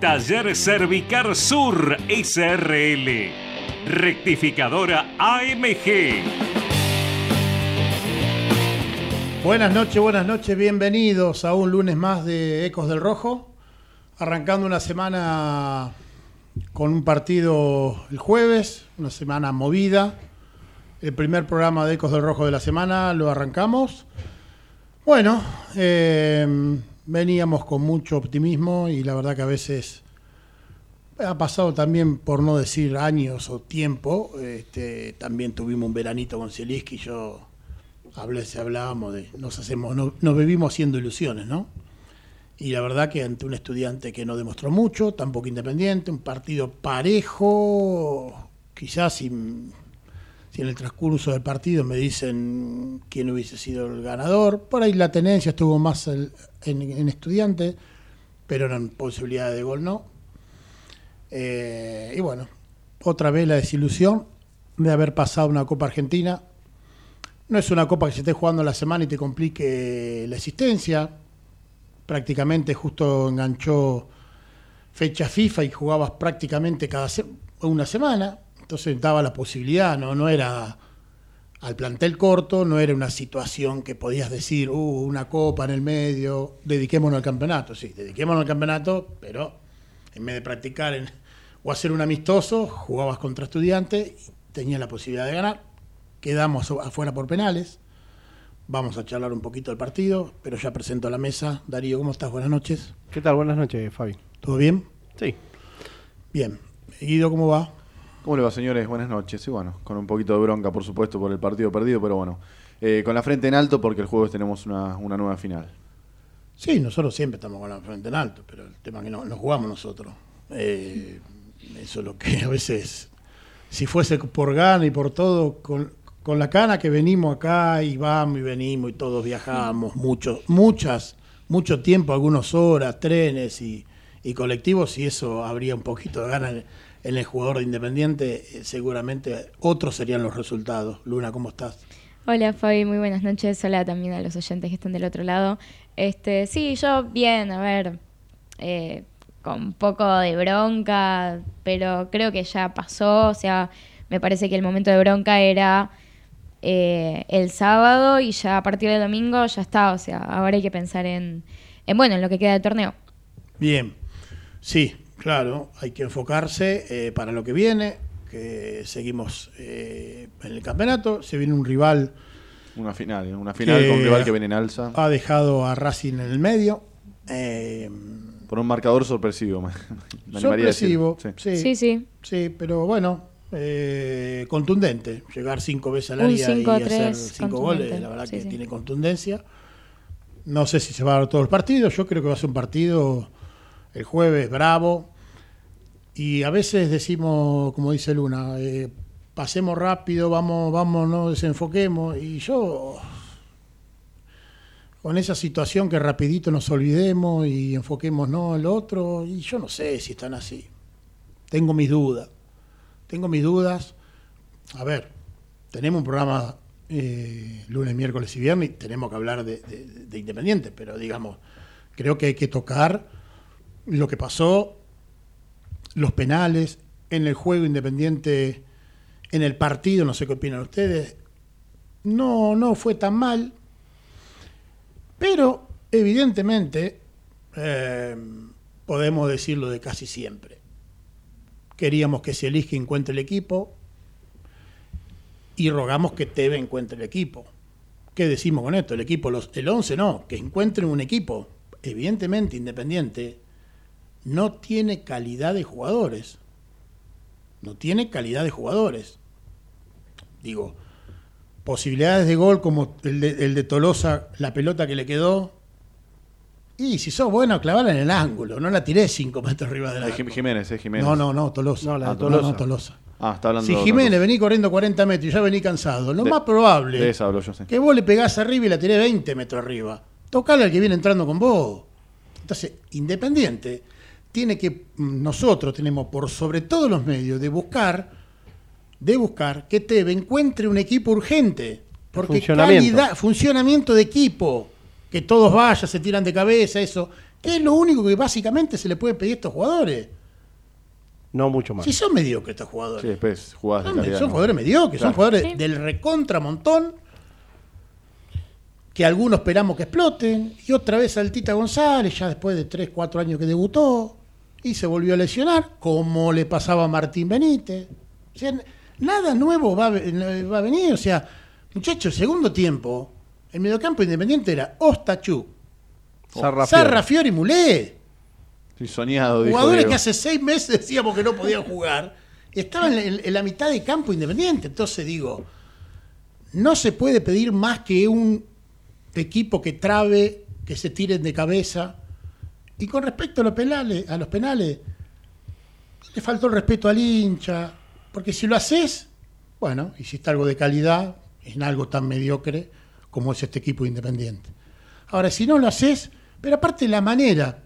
Taller Cervicar Sur SRL. Rectificadora AMG. Buenas noches, buenas noches, bienvenidos a un lunes más de Ecos del Rojo. Arrancando una semana con un partido el jueves, una semana movida. El primer programa de Ecos del Rojo de la semana lo arrancamos. Bueno, eh, veníamos con mucho optimismo y la verdad que a veces ha pasado también, por no decir años o tiempo, este, también tuvimos un veranito con Zielinski yo hablé, hablábamos de, nos hacemos, no, nos vivimos haciendo ilusiones, ¿no? Y la verdad que ante un estudiante que no demostró mucho, tampoco independiente, un partido parejo, quizás si, si, en el transcurso del partido me dicen quién hubiese sido el ganador, por ahí la tenencia estuvo más en, en, estudiante, pero en posibilidad de gol no. Eh, y bueno, otra vez la desilusión de haber pasado una Copa Argentina. No es una Copa que se esté jugando la semana y te complique la existencia prácticamente justo enganchó fecha FIFA y jugabas prácticamente cada se una semana, entonces daba la posibilidad, no, no era al plantel corto, no era una situación que podías decir, uh, una copa en el medio, dediquémonos al campeonato, sí, dediquémonos al campeonato, pero en vez de practicar en, o hacer un amistoso, jugabas contra estudiantes, tenías la posibilidad de ganar, quedamos afuera por penales, Vamos a charlar un poquito del partido, pero ya presento a la mesa. Darío, ¿cómo estás? Buenas noches. ¿Qué tal? Buenas noches, Fabi. ¿Todo bien? Sí. Bien. Guido, ¿cómo va? ¿Cómo le señores? Buenas noches. Y bueno, con un poquito de bronca, por supuesto, por el partido perdido, pero bueno, eh, con la frente en alto porque el jueves tenemos una, nueva final. Sí, nosotros siempre estamos con la frente en alto, pero el tema es que no, no jugamos nosotros. Eh, eso es lo que a veces, si fuese por gana y por todo, con, la cana que venimos acá y vamos y venimos y todos viajamos mucho, muchas, mucho tiempo, algunas horas, trenes y, y colectivos, y eso habría un poquito de ganas en, el jugador de Independiente, eh, seguramente otros serían los resultados. Luna, ¿cómo estás? Hola Fabi, muy buenas noches. Hola también a los oyentes que están del otro lado. Este, sí, yo bien, a ver, eh, con un poco de bronca, pero creo que ya pasó. O sea, me parece que el momento de bronca era eh, el sábado y ya a partir del domingo ya está. O sea, ahora hay que pensar en, en bueno, en lo que queda del torneo. Bien, sí, claro, hay que enfocarse eh, para lo que viene, que seguimos eh, en el campeonato, se viene un rival. Una final, una final con un rival que viene en alza. Ha dejado a Racing en el medio. Eh, Por un marcador sorpresivo, me, sorpresivo, sí. Sí, sí. sí. sí pero bueno, eh, contundente. Llegar cinco veces al área y hacer cinco goles, la verdad sí, que sí. tiene contundencia. No sé si se va a dar todos los partidos. Yo creo que va a ser un partido el jueves bravo. Y a veces decimos, como dice Luna, eh, pasemos rápido, vamos, vamos, no desenfoquemos. Y yo, con esa situación que rapidito nos olvidemos y enfoquemos no el otro, y yo no sé si están así. Tengo mis dudas tengo mis dudas. A ver, tenemos un programa eh, lunes, miércoles y viernes, tenemos que hablar de, de, de, Independiente, pero digamos, creo que hay que tocar lo que pasó, los penales, en el juego Independiente, en el partido, no sé qué opinan ustedes. No, no fue tan mal, pero evidentemente eh, podemos decirlo de casi siempre queríamos que Sielisky encuentre el equipo y rogamos que Teve encuentre el equipo. ¿Qué decimos con esto? El equipo, los, el 11 no, que encuentren un equipo. Evidentemente, Independiente no tiene calidad de jugadores. No tiene calidad de jugadores. Digo, posibilidades de gol como el de, el de Tolosa, la pelota que le quedó. Y si sos bueno, clavala en el ángulo, no la tiré cinco metros arriba de la. Jim- Jiménez, es Jiménez. No, no, no, Tolosa. No, la de Ah, Tolosa. no, Tolosa. Ah, está hablando Si de Jiménez cosa. vení corriendo 40 metros y ya vení cansado, lo De- más probable De esa hablo yo, sí. que vos le pegás arriba y la tiré 20 metros arriba. Tocale al que viene entrando con vos. Entonces, Independiente tiene que, nosotros tenemos por sobre todos los medios de buscar, de buscar que Teve encuentre un equipo urgente. Porque Funcionamiento. calidad, funcionamiento de equipo, que todos vayan, se tiran de cabeza, eso, que es lo único que básicamente se le puede pedir a estos jugadores. No mucho más. Si son mediocres estos jugadores. Sí, después de Son, calidad. son ¿no? jugadores mediocres, son Claro. jugadores Sí. del recontra montón, que algunos esperamos que exploten, y otra vez Altita González, ya después de 3, 4 años que debutó, y se volvió a lesionar, como le pasaba a Martín Benítez. O sea, nada nuevo va a, va a venir, o sea, muchachos, segundo tiempo, el mediocampo independiente era Ostachú, Sarra Sarra, Fiori. Mulé. Sí, soñado, Jugadores que hace seis meses decíamos que no podían jugar, estaban en, en- en la mitad de campo independiente. Entonces digo, no se puede pedir más que un equipo que trabe, que se tiren de cabeza. Y con respecto a los penales, a los penales, le faltó el respeto al hincha, porque si lo haces, bueno, hiciste algo de calidad en algo tan mediocre como es este equipo independiente. Ahora, si no lo haces, pero aparte la manera,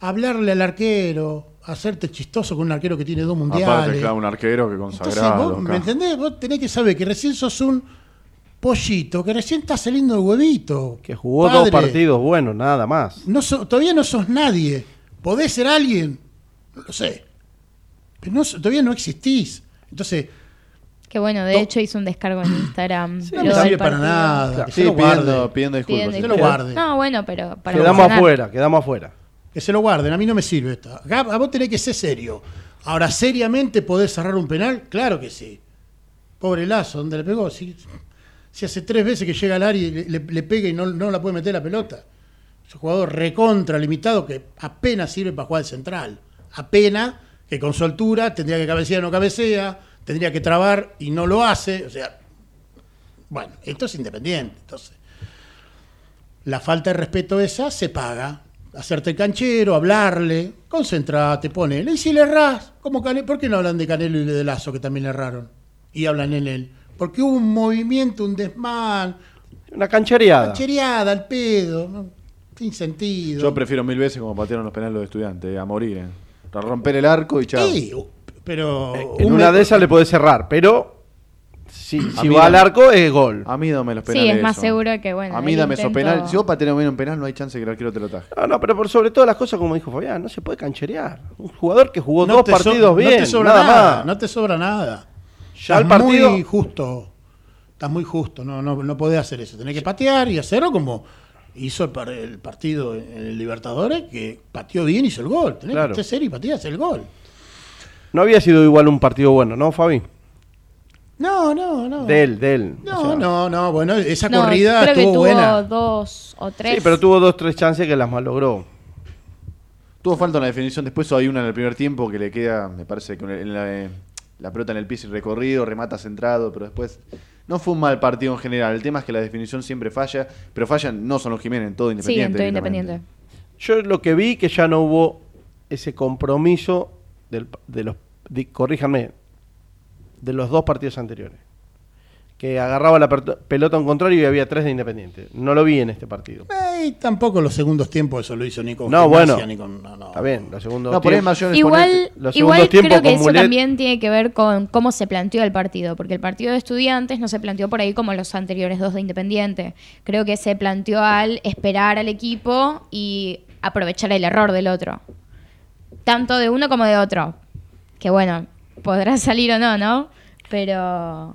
hablarle al arquero, hacerte chistoso con un arquero que tiene dos mundiales. Aparte, claro, un arquero que Entonces, consagrado. vos, ¿me entendés? Vos tenés que saber que recién sos un pollito, que recién está saliendo el huevito. Que jugó Padre, dos partidos buenos, nada más. No so- todavía no sos nadie. ¿Podés ser alguien? No lo sé. Pero no, so- todavía no existís. Entonces, Que bueno, de hecho hizo un descargo en Instagram. no me sirve para nada. Que Sí, se lo pidiendo, pidiendo disculpas. Sí. Que se lo disculpas. guarde. No, bueno, pero para Quedamos afuera, quedamos afuera. Que se lo guarden. A mí no me sirve esto. Acá, a vos tenés que ser serio. Ahora, ¿seriamente podés cerrar un penal? Claro que sí. Pobre Lazo, ¿dónde le pegó? Si, si hace tres veces que llega al área y le, pega y no, no la puede meter la pelota. Es un jugador recontra limitado que apenas sirve para jugar de central. Apenas que con su altura tendría que cabecear y no cabecea, tendría que trabar y no lo hace. O sea, bueno, esto es independiente. Entonces, la falta de respeto esa se paga. Hacerte el canchero, hablarle, concentrate, ponele. Y si le errás, como Cane- ¿por qué no hablan de Canelo y de Lazo, que también le erraron? Y hablan en él. Porque hubo un movimiento, un desmán, Una canchereada. canchereada al pedo, ¿no? sin sentido. Yo prefiero mil veces como patearon los penales los estudiantes, a morir. eh. A romper el arco y chao. Sí, pero... En un una de esas le podés cerrar, pero si, va al arco es gol. A mí dame los Sí, penales. es más eso. seguro que, bueno, A mí dame esos intento- penales. Si vos pateas bien un penal, no hay chance que el arquero te lo taje. No, no, pero por sobre todas las cosas, como dijo Fabián, no se puede cancherear. Un jugador que jugó no dos so- partidos no bien, te sobra nada, nada, más. no te sobra nada. Ya el partido, muy justo. Estás muy justo. No, no, no podés hacer eso. Tenés que patear y hacerlo como hizo el, par- el partido en el Libertadores, que pateó bien y hizo el gol. Tenés Claro. que ser serio y patear el gol. no había sido igual un partido bueno, ¿no, Fabi? No, no, no. De él, de él. No, O sea, no, no. Bueno, esa No, corrida creo que estuvo tuvo buena. dos o tres. Sí, pero tuvo dos, tres chances que las malogró. Tuvo falta una definición. Después hay una en el primer tiempo que le queda, me parece, el- en la, eh, la pelota en el piso y recorrido, remata centrado, pero después no fue un mal partido en general. El tema es que la definición siempre falla, pero fallan no son los Jiménez, en todo Sí, independiente. en todo independiente. Yo lo que vi que ya no hubo ese compromiso del- de los, corríjanme, de los dos partidos anteriores. Que agarraba la pelota a un contrario y había tres de Independiente. No lo vi en este partido. Eh, y tampoco los segundos tiempos eso lo hizo ni con No, Gimnasia, bueno. ni con- no, no. Está bien, los segundos No, tiempos- mayor Igual, Los igual segundos tiempos creo que eso Mulet- también tiene que ver con cómo se planteó el partido, porque el partido de estudiantes no se planteó por ahí como los anteriores dos de Independiente. Creo que se planteó al esperar al equipo y aprovechar el error del otro. Tanto de uno como de otro. Que bueno, podrá salir o no, ¿no? Pero,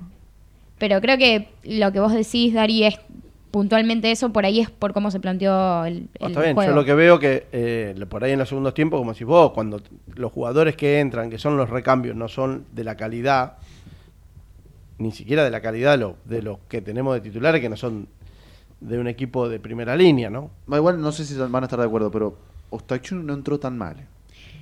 pero creo que lo que vos decís, Dari, es puntualmente eso, por ahí es por cómo se planteó el, el está bien, juego. yo lo que veo que eh, por ahí en los segundos tiempos, como si vos, cuando los jugadores que entran, que son los recambios, no son de la calidad, ni siquiera de la calidad de, lo- de los que tenemos de titulares, que no son de un equipo de primera línea, ¿no? Igual no sé si van a estar de acuerdo, pero Ostachun no entró tan mal.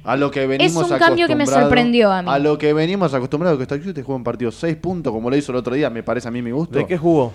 A lo que venimos un cambio que me sorprendió a mí. A lo que venimos acostumbrados que Ostachun te juega un partido 6 puntos, como lo hizo el otro día, me parece a mí mi gusto. ¿De qué jugó?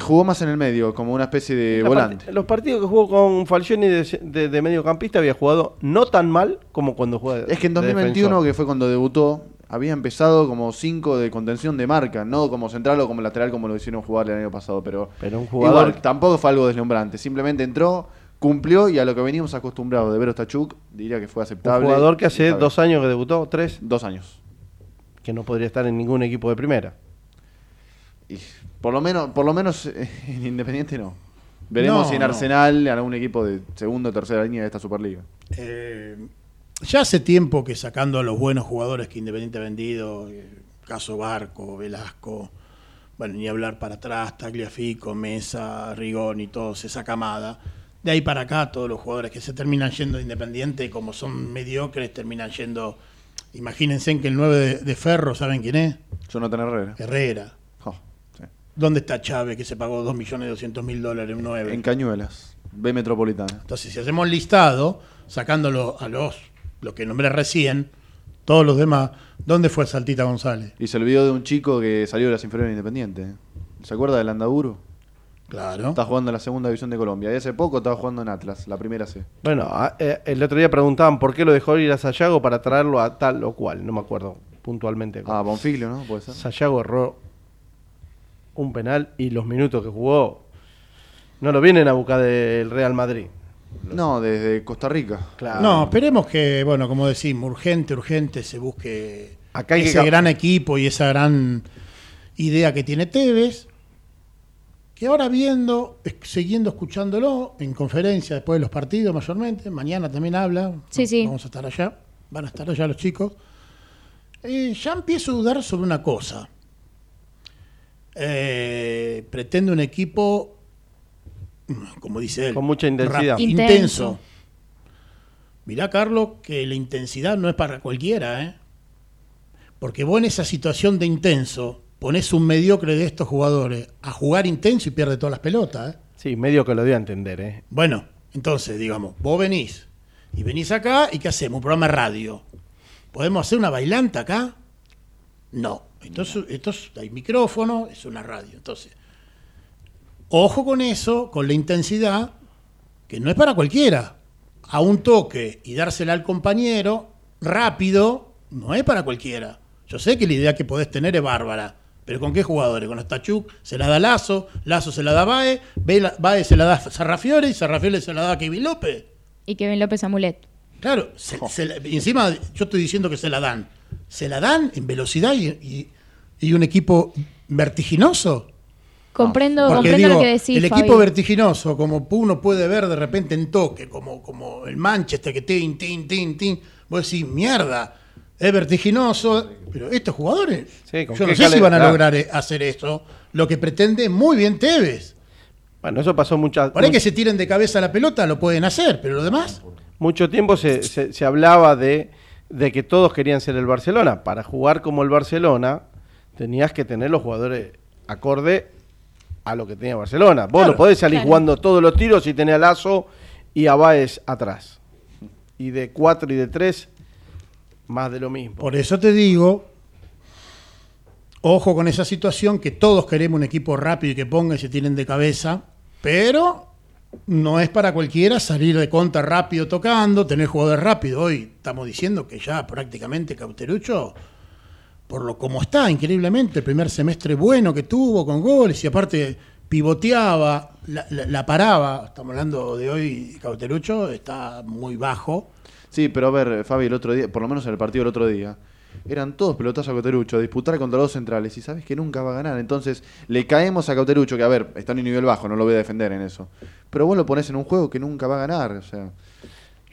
Jugó más en el medio, como una especie de La volante. part- Los partidos que jugó con Falcioni de, de- de mediocampista había jugado no tan mal como cuando juega. Es que en de 2021, defensor. que fue cuando debutó, había empezado como 5 de contención de marca, no como central o como lateral como lo hicieron jugar el año pasado, pero, Pero un jugador- igual, tampoco fue algo deslumbrante, simplemente entró, cumplió y a lo que veníamos acostumbrados de ver a Ostachuk, diría que fue Un aceptable. jugador que hace dos años que debutó, tres, Dos años. que no podría estar en ningún equipo de primera. Y por lo menos, por lo menos eh, en Independiente no. Veremos No, si en. Arsenal, en algún equipo de segunda o tercera línea de esta Superliga. Eh, ya hace tiempo que sacando a los buenos jugadores que Independiente ha vendido, eh, caso Barco, Velasco, bueno, ni hablar para atrás, Tagliafico, Mesa, Rigón y todos, esa camada. De ahí para acá, todos los jugadores que se terminan yendo de Independiente, como son mediocres, terminan yendo. Imagínense que el 9 de, de Ferro, ¿saben quién es? Jonathan Herrera. Herrera. Oh, sí. ¿Dónde está Chávez que se pagó 2.200.000 dólares un 9? En Cañuelas, B Metropolitana. Entonces, si hacemos listado, sacándolo a los, los que nombré recién, todos los demás, ¿dónde fue Saltita González? Y se olvidó de un chico que salió de las inferiores de Independiente. ¿Se acuerda del Andaburo? Claro. Está jugando en la segunda división de Colombia. Y hace poco estaba jugando en Atlas, la primera C. Bueno, a- eh, el otro día preguntaban por qué lo dejó ir a Sayago para traerlo a tal o cual, no me acuerdo puntualmente. Ah, Bonfiglio, ¿no? Puede ser. Sayago erró un penal y los minutos que jugó no lo vienen a buscar del Real Madrid. No, desde Costa Rica. Claro. No, esperemos que, bueno, como decimos, urgente, urgente se busque Acá que ese gran equipo y esa gran idea que tiene Tevez, que ahora viendo, siguiendo escuchándolo en conferencia después de los partidos mayormente, mañana también habla, Sí, sí. vamos a estar allá, van a estar allá los chicos, eh, ya empiezo a dudar sobre una cosa. Eh, pretende un equipo, como dice él, Con mucha intensidad. Intenso. intenso. Mirá, Carlos, que la intensidad no es para cualquiera, ¿eh? Porque vos en esa situación de intenso pones un mediocre de estos jugadores a jugar intenso y pierde todas las pelotas, ¿eh? Sí, medio que lo dio a entender, ¿eh? Bueno, entonces, digamos, vos venís y venís acá y ¿qué hacemos? Un programa de radio. ¿Podemos hacer una bailanta acá? No. Entonces, esto es- hay micrófono, es una radio. Entonces, ojo con eso, con la intensidad, que no es para cualquiera. A un toque y dársela al compañero rápido, no es para cualquiera. Yo sé que la idea que podés tener es bárbara, pero ¿con qué jugadores? Con Ostachuk se la da Lazo, Lazo se la da Bae, Bae Bae se la da Sarrafiore y Sarrafiore se la da a Kevin López. Y Kevin López Amulet. Claro, se- se la- y encima yo estoy diciendo que se la dan. Se la dan en velocidad y, y- y un equipo vertiginoso. Comprendo, Porque comprendo digo, lo que decís, el equipo vertiginoso, como uno puede ver de repente en toque, como, como el Manchester que tin, tin, tin, tin, vos decís, mierda, es vertiginoso, pero estos jugadores, Sí, ¿con yo no sé si van a lograr eh, hacer eso, lo que pretende muy bien Tevez. Bueno, eso pasó muchas Por ahí que se tiren de cabeza la pelota, lo pueden hacer, pero lo demás, mucho tiempo se, se- se hablaba de, de que todos querían ser el Barcelona. Para jugar como el Barcelona, tenías que tener los jugadores acorde a lo que tenía Barcelona. Vos Claro, no podés salir claro. jugando todos los tiros y tener a Lazo y a Baez atrás. Y de cuatro y de tres, más de lo mismo. Por eso te digo, ojo con esa situación, que todos queremos un equipo rápido y que ponga y se tienen de cabeza, pero no es para cualquiera salir de contra rápido tocando, tener jugadores rápidos. Hoy estamos diciendo que ya prácticamente Cauterucho, por lo como está, increíblemente, el primer semestre bueno que tuvo con goles y aparte pivoteaba, la, la- paraba, estamos hablando de hoy, Cauterucho está muy bajo. Sí, pero a ver, Fabi, el otro día, por lo menos en el partido del otro día, eran todos pelotazos a Cauterucho, a disputar contra dos centrales, y sabes que nunca va a ganar. Entonces, le caemos a Cauterucho, que a ver, está en un nivel bajo, no lo voy a defender en eso. Pero vos lo pones en un juego que nunca va a ganar, o sea.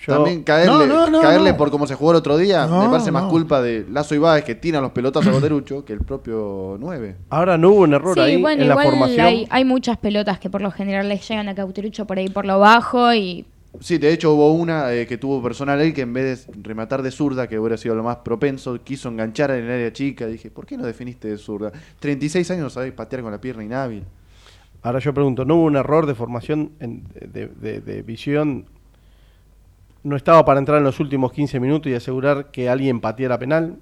Yo- También caerle, No, no, no, caerle no. por cómo se jugó el otro día, No, me parece más culpa de Lazo y Báez que tiran los pelotazos a Goterucho que el propio 9. Ahora no hubo un error Sí, ahí bueno, en la formación. hay, hay muchas pelotas que por lo general les llegan a Cauterucho por ahí por lo bajo y Sí, de hecho hubo una eh, que tuvo personal él que en vez de rematar de zurda, que hubiera sido lo más propenso, quiso enganchar en el área chica. Dije, ¿por qué no definiste de zurda? 36 años no sabés patear con la pierna inhábil. Ahora yo pregunto, ¿no hubo un error de formación en- de, de- de visión? ¿No estaba para entrar en los últimos 15 minutos y asegurar que alguien pateara penal?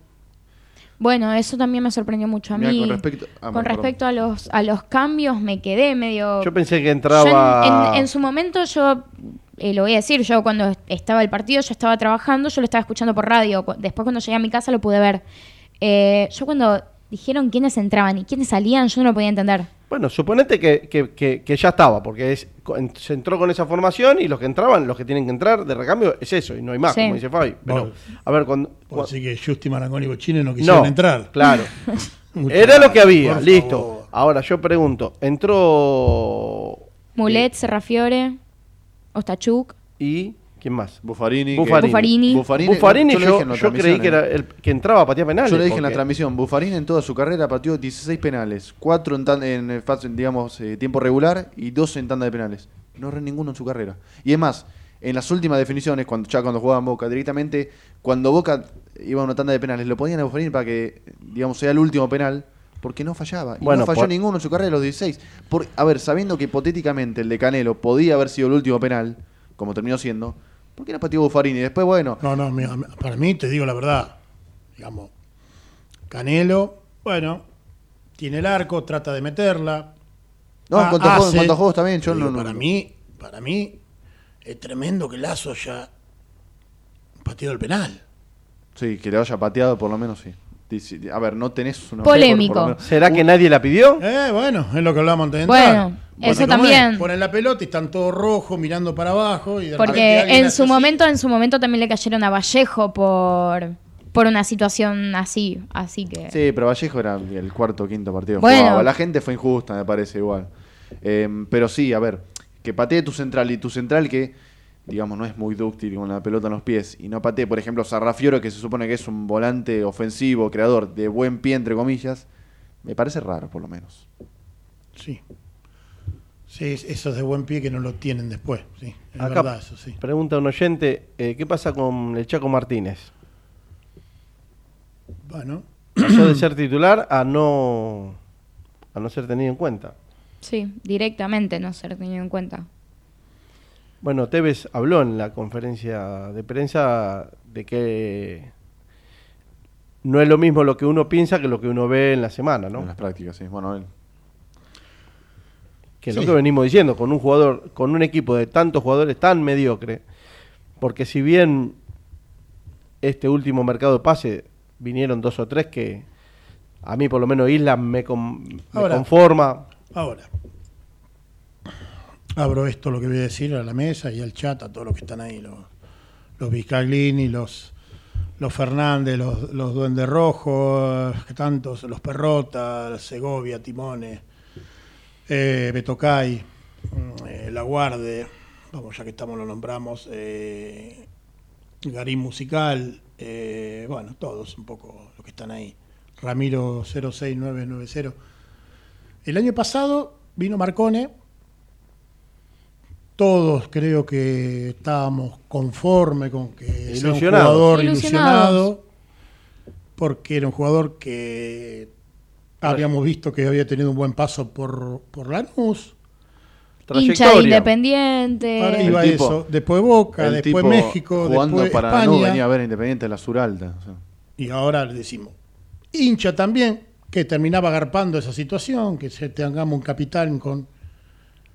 bueno, eso también me sorprendió mucho a Mirá, mí. con respecto- ah, Con respecto a los, a los cambios me quedé medio... Yo pensé que Yo entraba... en, en- en su momento yo, eh, lo voy a decir, yo cuando estaba el partido, yo estaba trabajando, yo lo estaba escuchando por radio. Después cuando llegué a mi casa lo pude ver. Eh, yo cuando dijeron quiénes entraban y quiénes salían, yo no lo podía entender. Bueno, suponete que, que- que- que ya estaba, porque es, se entró con esa formación y los que entraban, los que tienen que entrar de recambio, es eso, y no hay más, Sí. como dice Fabi. Pero, Vos- a ver, cuando... Así que Justi, Marangoni y Bochini no quisieron no, entrar. claro. Era lo que había, listo. favor. Ahora yo pregunto, entró... Mulet, Serrafiore, Ostachuk. ¿Y quién más? Buffarini. Buffarini. Buffarini. Buffarini, Buffarini, yo, yo, en creí que, eh. era el, que entraba a patear penales. Yo le dije en la transmisión, Buffarini en toda su carrera pateó 16 penales, 4 en, tan- en eh, fase- digamos, eh, tiempo regular y 2 en tanda de penales. No erró ninguno en su carrera. Y es más, en las últimas definiciones, cuando ya cuando jugaban Boca, directamente, cuando Boca iba a una tanda de penales, lo ponían a Buffarini para que, digamos, sea el último penal, porque no fallaba. Y Bueno, no falló por- ninguno en su carrera de los 16. Por, a ver, sabiendo que hipotéticamente el de Canelo podía haber sido el último penal, como terminó siendo, ¿por qué no pateó Buffarini? Después, bueno, No, no, para mí, te digo la verdad, digamos, Canelo, bueno, tiene el arco, trata de meterla. No, en Ah, cuanto a juegos- en hace. cuanto a juegos también, yo digo, no- no- Para mí, para mí, es tremendo que Lazo ya pateó el penal. sí, que le haya pateado por lo menos, sí. Dice- A ver, no tenés una... Polémico. menos- ¿Será que nadie la pidió? Eh, bueno, es lo que hablamos antes de Bueno, eso ¿cómo también. es? Ponen la pelota y están todos rojos mirando para abajo. Y de Porque en su así. momento, en su momento también le cayeron a Vallejo por, por una situación así. Así que. Sí, pero Vallejo era el cuarto o quinto partido Bueno. jugaba. La gente fue injusta, me parece igual. Eh, pero sí, a ver, que patee tu central y tu central que, digamos, no es muy dúctil con la pelota en los pies y no patee, por ejemplo, Sarrafioro, que se supone que es un volante ofensivo, creador, de buen pie, entre comillas, me parece raro, por lo menos. Sí. Sí, es- eso es de buen pie que no lo tienen después. Sí, es Acá verdad eso, sí. pregunta un oyente, eh, ¿qué pasa con el Chaco Martínez? Bueno, Pasó de ser titular a no, a no ser tenido en cuenta. Sí, directamente no ser tenido en cuenta. Bueno, Tevez habló en la conferencia de prensa de que no es lo mismo lo que uno piensa que lo que uno ve en la semana, En ¿no? las prácticas, sí. Bueno, él- Que es lo que venimos diciendo, con un jugador, con un equipo de tantos jugadores tan mediocre, porque si bien este último mercado de pase vinieron dos o tres que a mí por lo menos Isla me, con- me Ahora. conforma. ahora. Abro esto, lo que voy a decir, a la mesa y al chat, a todos los que están ahí, los, los Vizcaglini, los, Fernández, los, los Duendes Rojos, tantos, los Perrota, Segovia, Timones, eh, Betocay, eh, La Guarde, vamos, ya que estamos lo nombramos, eh, Garín Musical, eh, bueno, todos un poco los que están ahí. Ramiro 06990. El año pasado vino Marcone. Todos creo que estábamos conforme con que sea un jugador ilusionado, porque era un jugador que habíamos visto que había tenido un buen paso por, por Lanús. Hincha de. Independiente. Ahora iba tipo- eso, después Boca, el después tipo México, jugando después para España. no venía a ver a Independiente de la Suralta. o sea. Y ahora le decimos, hincha también, que terminaba agarpando esa situación, que se tengamos un capitán con...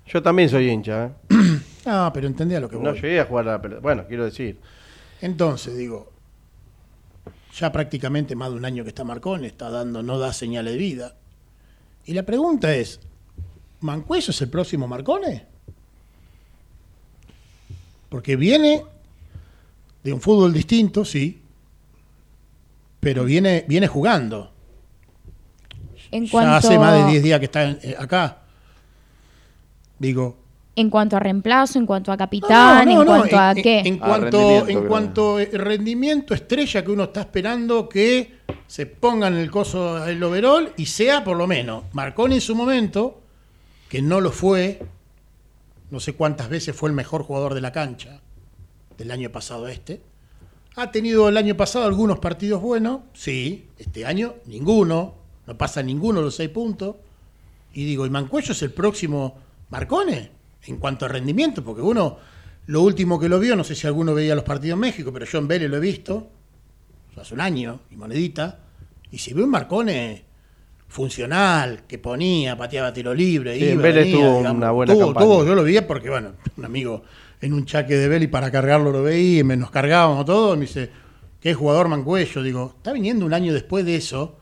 Yo también soy hincha, ¿eh? Ah, pero entendía lo que No voy. llegué a jugar a la pelota. Bueno, quiero decir. Entonces, digo, ya prácticamente más de un año que está Marcón, está dando, no da señales de vida. Y la pregunta es, ¿Mancuello es el próximo Marcone? Porque viene de un fútbol distinto, sí, pero viene, viene jugando. En Ya cuanto, hace más de 10 días que está eh, acá. Digo, En cuanto a reemplazo, en cuanto a capitán, No, no, en no, cuanto a en- qué. En Ah, cuanto, rendimiento, en creo. cuanto a rendimiento estrella que uno está esperando que se ponga en el coso el overall y sea por lo menos. Marconi en su momento, que no lo fue, no sé cuántas veces fue el mejor jugador de la cancha del año pasado este. Ha tenido el año pasado algunos partidos buenos, sí, este año ninguno, no pasa ninguno de los seis puntos. Y digo, ¿y Mancuello es el próximo Marcone? En cuanto a rendimiento, porque uno, lo último que lo vio, no sé si alguno veía los partidos en México, pero yo en Vélez lo he visto, hace un año, y monedita, y se ve un Marcone funcional, que ponía, pateaba tiro libre. Sí, en iba, Vélez venía, tuvo digamos. una buena Tuvo- campaña. tuvo- yo lo vi porque, bueno, un amigo en un chaque de Vélez para cargarlo lo veía y me nos cargábamos todos, y me dice, ¿qué jugador Mancuello? Digo, está viniendo un año después de eso,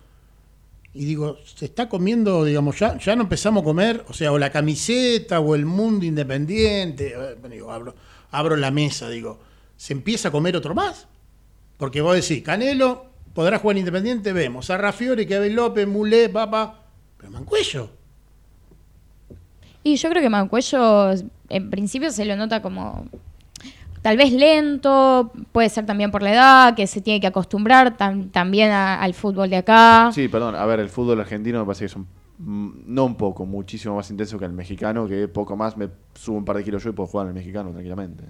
y digo, se está comiendo, digamos, ya, ya no empezamos a comer, o sea, o la camiseta o el mundo independiente. eh, digo, abro, abro la mesa, digo, ¿se empieza a comer otro más? Porque vos decís, Canelo podrá jugar en independiente, vemos. A Rafiori, Kevin López, Mulé, Papa, pero Mancuello. Y yo creo que Mancuello, en principio, se lo nota como tal vez lento, puede ser también por la edad, que se tiene que acostumbrar tam- también a- al fútbol de acá. Sí, perdón. A ver, el fútbol argentino me parece que es un, mm, no un poco, muchísimo más intenso que el mexicano, que poco más me subo un par de kilos yo y puedo jugar en el mexicano tranquilamente.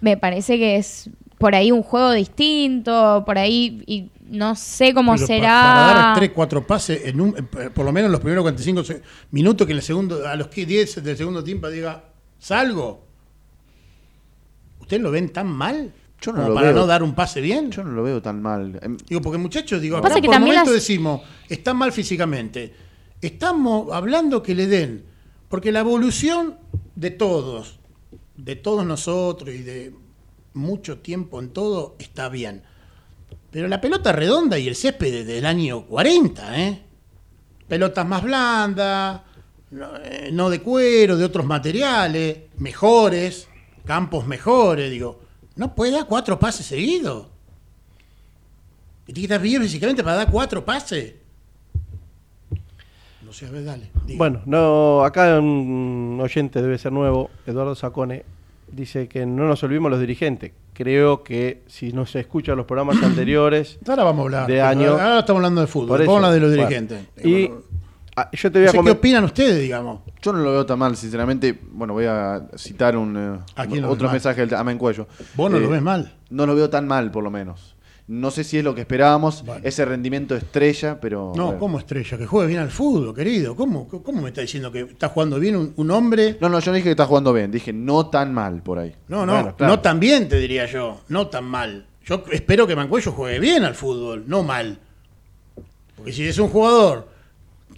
Me parece que es por ahí un juego distinto, por ahí, y no sé cómo Pero será. Para dar 3, 4 pases, en un, en- por lo menos en los primeros 45 se- minutos, que en el segundo, a los que 10 del segundo tiempo diga, salgo. ¿Ustedes lo ven tan mal? Yo no como lo para veo. no dar un pase bien. Yo no lo veo tan mal. Em, Digo, porque muchachos, digo, Pasa acá que por también momento las- decimos, está mal físicamente. Estamos hablando que le den, porque la evolución de todos, de todos nosotros y de mucho tiempo en todo, está bien. Pero la pelota redonda y el césped desde el año 40, ¿eh? Pelotas más blandas, no, eh, no de cuero, de otros materiales, mejores, campos mejores, digo. No puede dar cuatro pases seguidos. Que tiene que estar bien físicamente para dar cuatro pases. No sé, a ver, dale. diga. Bueno, no, acá un oyente debe ser nuevo, Eduardo Sacone, dice que no nos olvidemos los dirigentes. Creo que si no se escuchan los programas anteriores, ahora vamos a hablar. de año- Ahora estamos hablando de fútbol. Vamos a hablar de los bueno, dirigentes. y Bueno, ah, yo te voy no a sé qué opinan ustedes, digamos. Yo no lo veo tan mal, sinceramente. Bueno, voy a citar un, eh, ¿A quién lo otro mensaje del Amen Cuello. Vos no Eh, lo ves mal. No lo veo tan mal, por lo menos. No sé si es lo que esperábamos, Bueno. ese rendimiento estrella, pero... No. ¿cómo estrella? Que juegue bien al fútbol, querido. ¿Cómo, cómo me está diciendo que está jugando bien un, un hombre? No, no, yo no dije que está jugando bien, dije no tan mal por ahí. No, no, Bueno, claro. no tan bien, te diría yo. No tan mal. Yo espero que Mancuello juegue bien al fútbol, no mal. Porque si es un jugador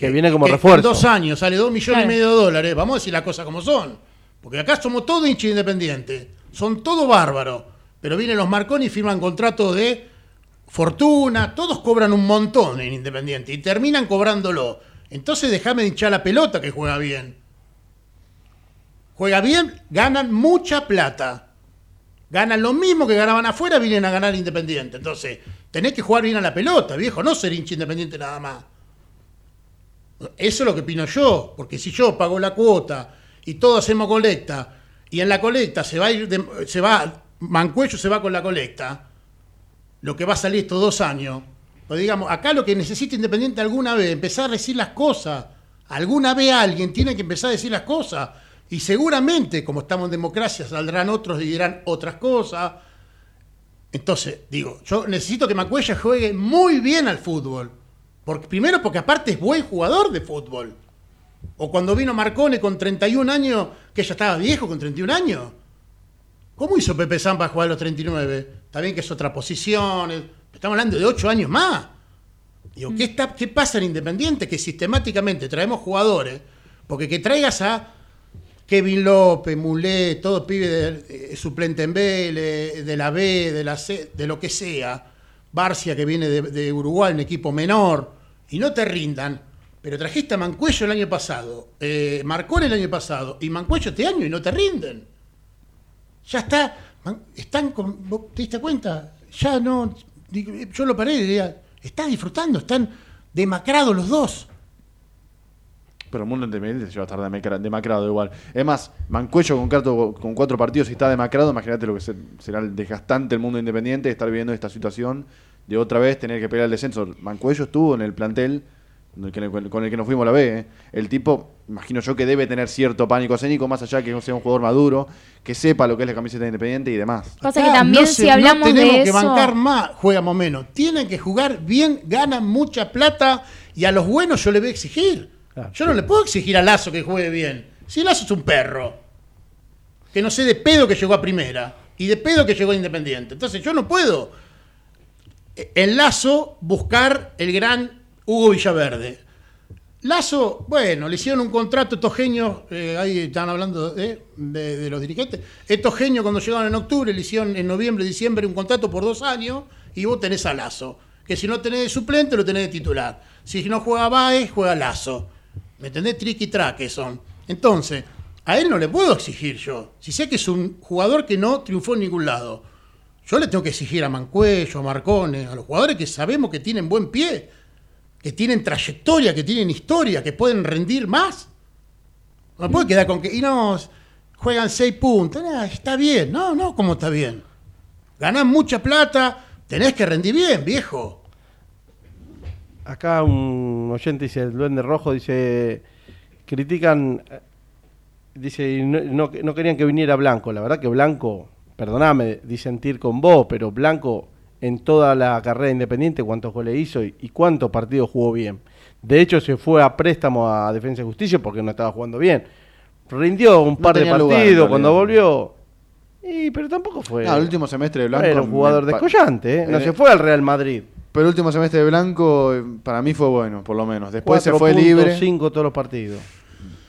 Que viene como que refuerzo. En dos años sale dos millones Claro. y medio de dólares. Vamos a decir las cosas como son. Porque acá somos todos hinchas independientes. Son todos bárbaros. Pero vienen los Marconi y firman contratos de fortuna. Todos cobran un montón en Independiente. Y terminan cobrándolo. Entonces déjame de hinchar la pelota que juega bien. Juega bien, ganan mucha plata. Ganan lo mismo que ganaban afuera, vienen a ganar Independiente. Entonces, tenés que jugar bien a la pelota, viejo, no ser hincha independiente nada más. Eso es lo que opino yo, porque si yo pago la cuota y todos hacemos colecta, y en la colecta se va a ir, se va, Mancuello se va con la colecta, lo que va a salir estos dos años, pues digamos, acá lo que necesita Independiente alguna vez, empezar a decir las cosas. Alguna vez alguien tiene que empezar a decir las cosas. Y seguramente, como estamos en democracia, saldrán otros y dirán otras cosas. Entonces, digo, yo necesito que Macuella juegue muy bien al fútbol. Porque, primero porque aparte es buen jugador de fútbol. O cuando vino Marcone con 31 años, que ya estaba viejo con 31 años. ¿Cómo hizo Pepe San para jugar a los 39? Está bien que es otra posición. es- Estamos hablando de 8 años más. Digo, ¿qué, está, ¿qué pasa en Independiente? Que sistemáticamente traemos jugadores, porque que traigas a Kevin López, Mulé, todo pibe de, eh, suplente en Vélez, de la B, de la C, de lo que sea, Barcia que viene de, Uruguay, un equipo menor, y no te rindan, pero trajiste a Mancuello el año pasado, eh, Marcón el año pasado, y Mancuello este año y no te rinden. Ya está, están con, ¿vos ¿te diste cuenta? Ya no, yo lo paré y diría, está disfrutando, están demacrados los dos. Pero el mundo independiente se va a estar demacra- demacrado igual. Es más, Mancuello con, cuatro- con cuatro partidos y está demacrado, imagínate lo que se- será el desgastante el mundo independiente estar viviendo esta situación de otra vez tener que pelear el descenso. Mancuello estuvo en el plantel con el que, nos fuimos a la B. ¿eh? El tipo, imagino yo que debe tener cierto pánico escénico, más allá que no sea un jugador maduro, que sepa lo que es la camiseta independiente y demás. Pasa Acá que también no se- si hablamos no tenemos de que eso... bancar más, juegamos menos. Tienen que jugar bien, ganan mucha plata y a los buenos yo le voy a exigir. Claro. Yo no le puedo exigir a Lazo que juegue bien. Si Lazo es un perro, que no sé de pedo que llegó a primera y de pedo que llegó a Independiente. Entonces yo no puedo eh, en Lazo buscar el gran Hugo Villaverde. Lazo, bueno, le hicieron un contrato a estos genios, eh, ahí están hablando de, de- de los dirigentes, estos genios cuando llegaron en octubre le hicieron en noviembre, diciembre un contrato por dos años y vos tenés a Lazo, que si no tenés de suplente lo tenés de titular, si no juega Baez, juega Lazo, ¿me entendés? Triqui traque son. Entonces, a él no le puedo exigir yo, si sé que es un jugador que no triunfó en ningún lado, yo le tengo que exigir a Mancuello, a Marcone, a los jugadores que sabemos que tienen buen pie, que tienen trayectoria, que tienen historia, que pueden rendir más. No me puede quedar con que. Y no, juegan seis puntos. Está bien. No, no, ¿cómo está bien? Ganás mucha plata, tenés que rendir bien, viejo. Acá un oyente dice, el duende rojo dice, critican, dice, no, no- no querían que viniera Blanco. La verdad que Blanco, perdoname disentir con vos, pero Blanco en toda la carrera independiente, cuántos goles hizo y, y cuántos partidos jugó bien. De hecho, se fue a préstamo a Defensa y Justicia porque no estaba jugando bien. Rindió un par de lugar, partidos cuando volvió. Y, pero tampoco fue. No, el último semestre de Blanco. era un jugador descollante, ¿eh? no Eh, se fue al Real Madrid. Pero el último semestre de Blanco eh, para mí fue bueno, por lo menos. Después se fue libre. cinco todos los partidos.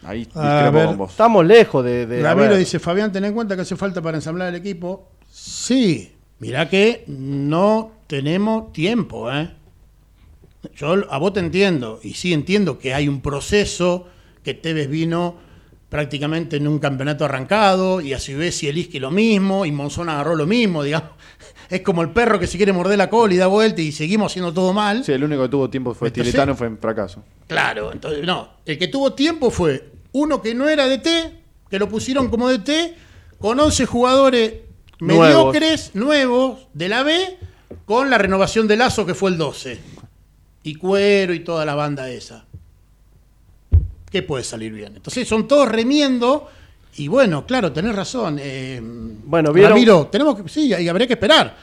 Ahí A discrepo ver. con vos. Estamos lejos de. de Ramiro dice, Fabián, ten en cuenta que hace falta para ensamblar el equipo. Sí, mirá que no tenemos tiempo, ¿eh? Yo a vos te entiendo, y sí entiendo que hay un proceso, que Tevez vino prácticamente en un campeonato arrancado, y a su vez y Eliski lo mismo, y Monzón agarró lo mismo, digamos. Es como el perro que se quiere morder la cola y da vuelta y seguimos haciendo todo mal. Sí, el único que tuvo tiempo fue Entonces- Tiletano, fue en fracaso. Claro, entonces no. El que tuvo tiempo fue uno que no era DT, que lo pusieron como DT, con 11 jugadores Nuevos. mediocres, nuevos, de la B, con la renovación de Lazo que fue el 12. Y Cuero y toda la banda esa. ¿Qué puede salir bien? Entonces son todos remiendo. Y bueno, claro, tenés razón. eh, Bueno, ¿vieron? Ramiro, tenemos que, sí, y habría que esperar.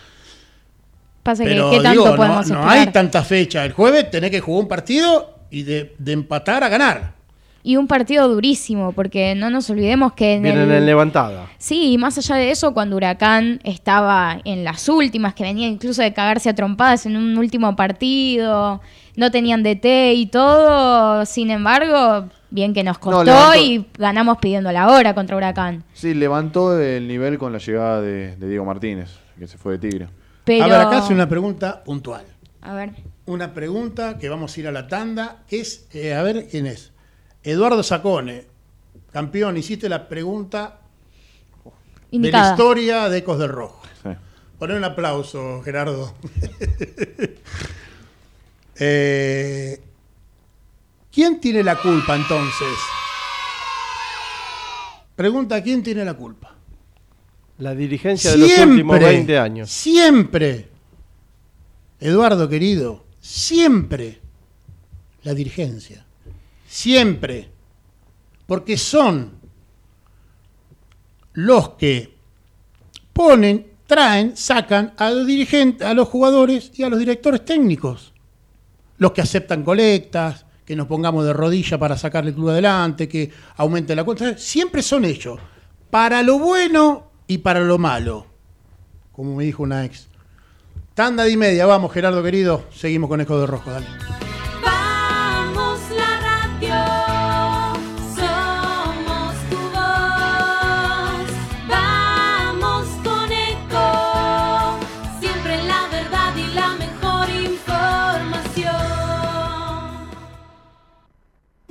Pasa que, Pero ¿qué tanto digo, no, podemos no esperar? hay tanta fecha. El jueves tenés que jugar un partido y de, de empatar a ganar. Y un partido durísimo, porque no nos olvidemos que en Vienen el... en levantada. Sí, y más allá de eso, cuando Huracán estaba en las últimas, que venía incluso de cagarse a trompadas en un último partido, no tenían DT y todo, sin embargo, bien que nos costó levantó- y ganamos pidiendo la hora contra Huracán. Sí, levantó el nivel con la llegada de, de Diego Martínez, que se fue de Tigre. Pero... A ver, acá hace una pregunta puntual. A ver, Una pregunta que vamos a ir a la tanda, que es, eh, a ver quién es. Eduardo Sacone, campeón, hiciste la pregunta de la historia de Ecos del Rojo. Sí. Poner un aplauso, Gerardo. Eh, ¿Quién tiene la culpa entonces? Pregunta, ¿quién tiene la culpa? La dirigencia de los últimos 20 años. Siempre, Eduardo querido, siempre la dirigencia. Siempre. Porque son los que ponen, traen, sacan a los dirigentes, a los jugadores y a los directores técnicos. Los que aceptan colectas, que nos pongamos de rodilla para sacar el club adelante, que aumente la cuenta. Siempre son ellos. Para lo bueno y para lo malo. Como me dijo una ex. Tanda y media, vamos Gerardo querido. Seguimos con Eco de Rojo, dale.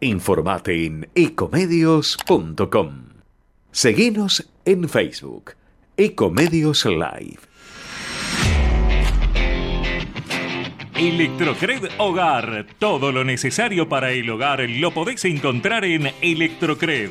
Informate en ecomedios.com. Seguinos en Facebook, Ecomedios Live. Electrocred Hogar. Todo lo necesario para el hogar lo podés encontrar en Electrocred.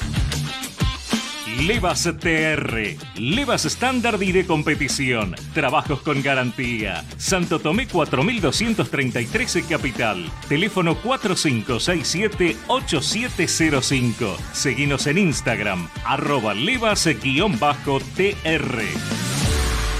Levas TR, Levas estándar y de competición, trabajos con garantía. Santo Tomé 4233 Capital, teléfono 4567-8705. Seguinos en Instagram, arroba levas-tr.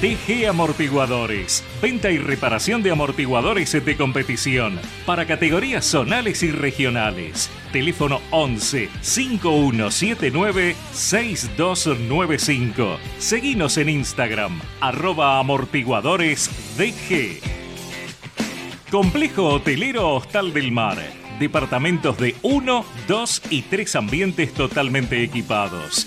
TG Amortiguadores. Venta y reparación de amortiguadores de competición para categorías zonales y regionales. Teléfono 11 5179 6295. Seguinos en Instagram, arroba amortiguadores DG. Complejo Hotelero Hostal del Mar. Departamentos de 1, 2 y 3 ambientes totalmente equipados.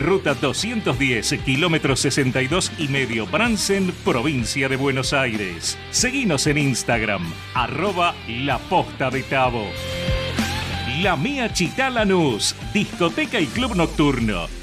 ruta 210, kilómetro 62 y medio Bransen, provincia de Buenos Aires. Seguinos en Instagram, arroba La Posta de Tabo. La Mía Chitalanús, discoteca y club nocturno.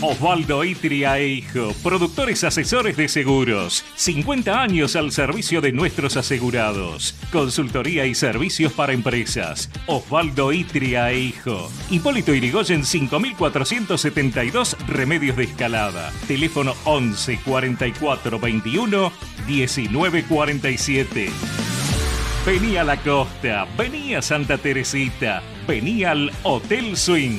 Osvaldo Itria e Hijo, productores asesores de seguros. 50 años al servicio de nuestros asegurados. Consultoría y servicios para empresas. Osvaldo Itria e Hijo. Hipólito Irigoyen 5472 Remedios de Escalada. Teléfono 11 44 21 19 47. Vení a la costa, vení a Santa Teresita, vení al Hotel Swing.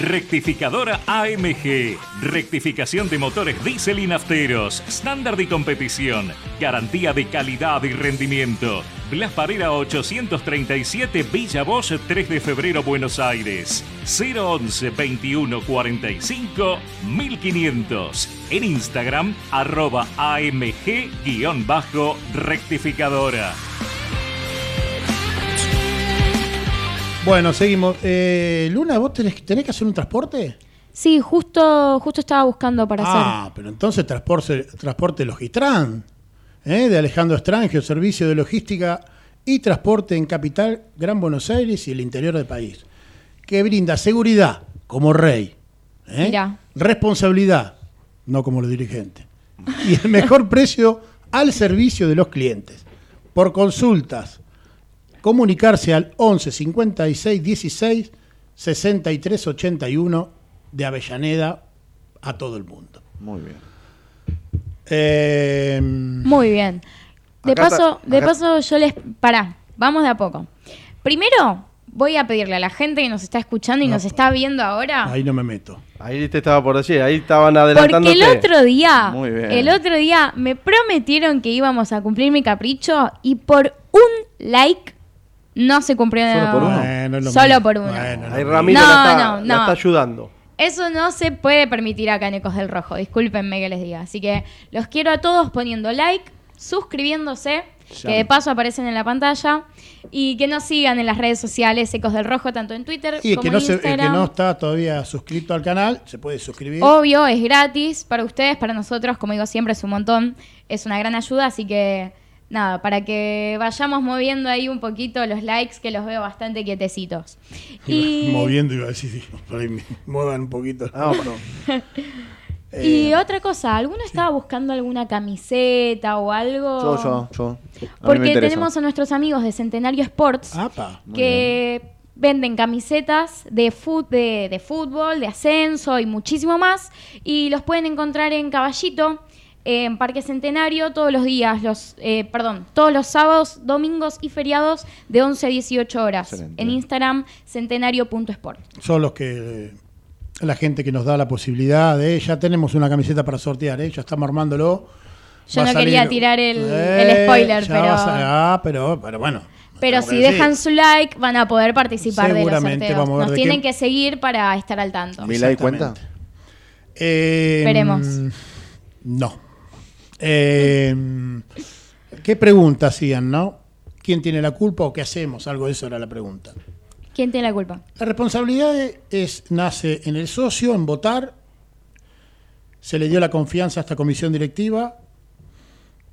Rectificadora AMG. Rectificación de motores diésel y nafteros. Estándar de competición. Garantía de calidad y rendimiento. Blas Parera 837 Villa Bosch 3 de febrero Buenos Aires. 011 21 45 1500. En Instagram arroba AMG-rectificadora. Bueno, seguimos. Eh, Luna, ¿vos tenés, tenés que hacer un transporte? Sí, justo, justo estaba buscando para Ah, hacer. pero entonces transporte, transporte Logistran, ¿eh? de Alejandro Estrangio, servicio de logística y transporte en Capital, Gran Buenos Aires y el interior del país, que brinda seguridad como rey, ¿eh? Responsabilidad, no como los dirigentes, y el mejor precio al servicio de los clientes. Por consultas, comunicarse al 11 56 16 63 81 de Avellaneda a todo el mundo. Muy bien. Eh, Muy bien. De Acá está- paso, de paso yo les... Pará, vamos de a poco. Primero, voy a pedirle a la gente que nos está escuchando y No, nos está viendo ahora... ahí no me meto. Ahí te estaba por decir, ahí estaban adelantando. Porque el otro día, Muy bien. el otro día me prometieron que íbamos a cumplir mi capricho y por un like no se cumplió ¿Solo por uno? Bueno, lo Solo mismo. por uno. Bueno, Ahí Ramiro No, la, está, no, la no. está ayudando. Eso no se puede permitir acá en Ecos del Rojo. Discúlpenme que les diga. Así que los quiero a todos poniendo like, suscribiéndose, Ya. que de paso aparecen en la pantalla, y que nos sigan en las redes sociales Ecos del Rojo, tanto en Twitter Y como que, no en se- el que Instagram. no está todavía suscrito al canal, se puede suscribir. Obvio, es gratis para ustedes, para nosotros, como digo siempre, es un montón, es una gran ayuda, así que nada, para que vayamos moviendo ahí un poquito los likes, que los veo bastante quietecitos. Y, Moviendo, iba a decir, por ahí me muevan un poquito. Ah, bueno. y otra cosa, ¿alguno estaba buscando alguna camiseta o algo? Yo, yo, yo. A Porque tenemos a nuestros amigos de Centenario Sports Apa. Que venden camisetas de, fut- de, de fútbol, de ascenso y muchísimo más. Y los pueden encontrar en Caballito, en Parque Centenario, todos los días, los eh, perdón, todos los sábados, domingos y feriados de 11 a 18 horas. Excelente. En Instagram, centenario.sport. Son los que. La gente que nos da la posibilidad de. Ya tenemos una camiseta para sortear, ¿eh? ya estamos armándolo. Yo Va no quería salir- tirar el- Eh, el spoiler, pero- a ah, pero, pero bueno. Pero si decir. dejan su like, van a poder participar de los Seguramente, sorteos. vamos a ver Nos de tienen qué- que seguir para estar al tanto. ¿Mi like cuenta? Eh, Esperemos. No. Eh, ¿Qué pregunta hacían, no? ¿Quién tiene la culpa o qué hacemos? Algo de eso era la pregunta. ¿Quién tiene la culpa? La responsabilidad es, nace en el socio, en votar. Se le dio la confianza a esta comisión directiva.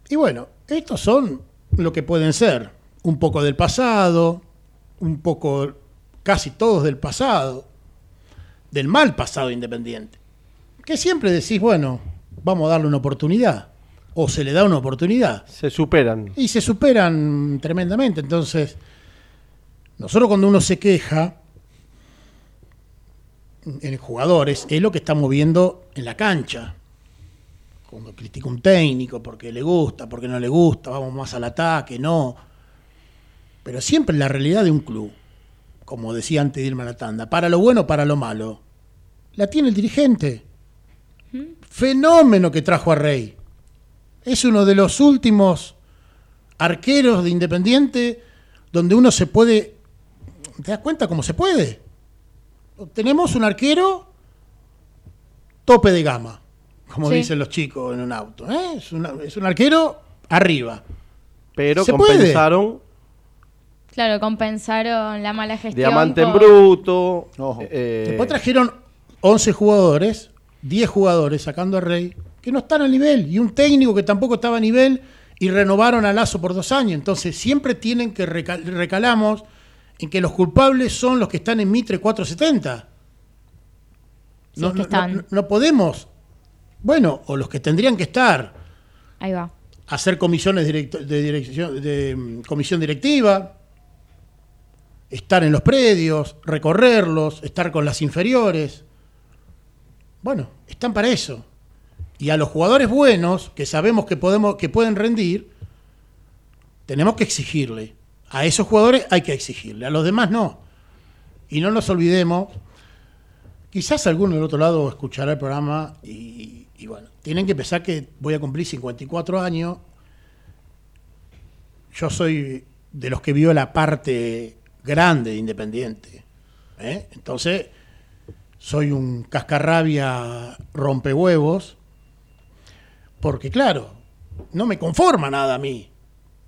Y bueno, estos son lo que pueden ser. Un poco del pasado, un poco, casi todos del pasado, del mal pasado independiente. Que siempre decís, bueno, vamos a darle una oportunidad. O se le da una oportunidad Se superan. y se superan tremendamente. Entonces, nosotros cuando uno se queja en jugadores, es lo que estamos viendo en la cancha. Cuando critica un técnico porque le gusta, porque no le gusta, vamos más al ataque, no. Pero siempre la realidad de un club, como decía antes de irme a la tanda, para lo bueno, para lo malo, la tiene el dirigente. Fenómeno que trajo a Rey. Es uno de los últimos arqueros de Independiente donde uno se puede. ¿Te das cuenta cómo se puede? Tenemos un arquero tope de gama, como Sí. dicen los chicos en un auto. ¿eh? Es, una- es un arquero arriba. Pero Se puede. compensaron Claro, compensaron la mala gestión. diamante en bruto. Ojo. eh, Después trajeron 11 jugadores, 10 jugadores sacando a Rey, que no están al nivel, y un técnico que tampoco estaba a nivel, y renovaron a Lazo por dos años. Entonces siempre tienen que recal- recalamos en que los culpables son los que están en Mitre 470. Sí, no, que no- están. no- no podemos, bueno, o los que tendrían que estar, Ahí va. hacer comisiones directo- de, dirección, de mm, comisión directiva, estar en los predios, recorrerlos, estar con las inferiores. Bueno, están para eso. Y a los jugadores buenos, que sabemos que, podemos, que pueden rendir, tenemos que exigirle. A esos jugadores hay que exigirle, a los demás no. Y no nos olvidemos, quizás alguno del otro lado escuchará el programa y, bueno, tienen que pensar que voy a cumplir 54 años. Yo soy de los que vio la parte grande de Independiente. ¿eh? Entonces, soy un cascarrabia rompehuevos, porque claro, no me conforma nada a mí.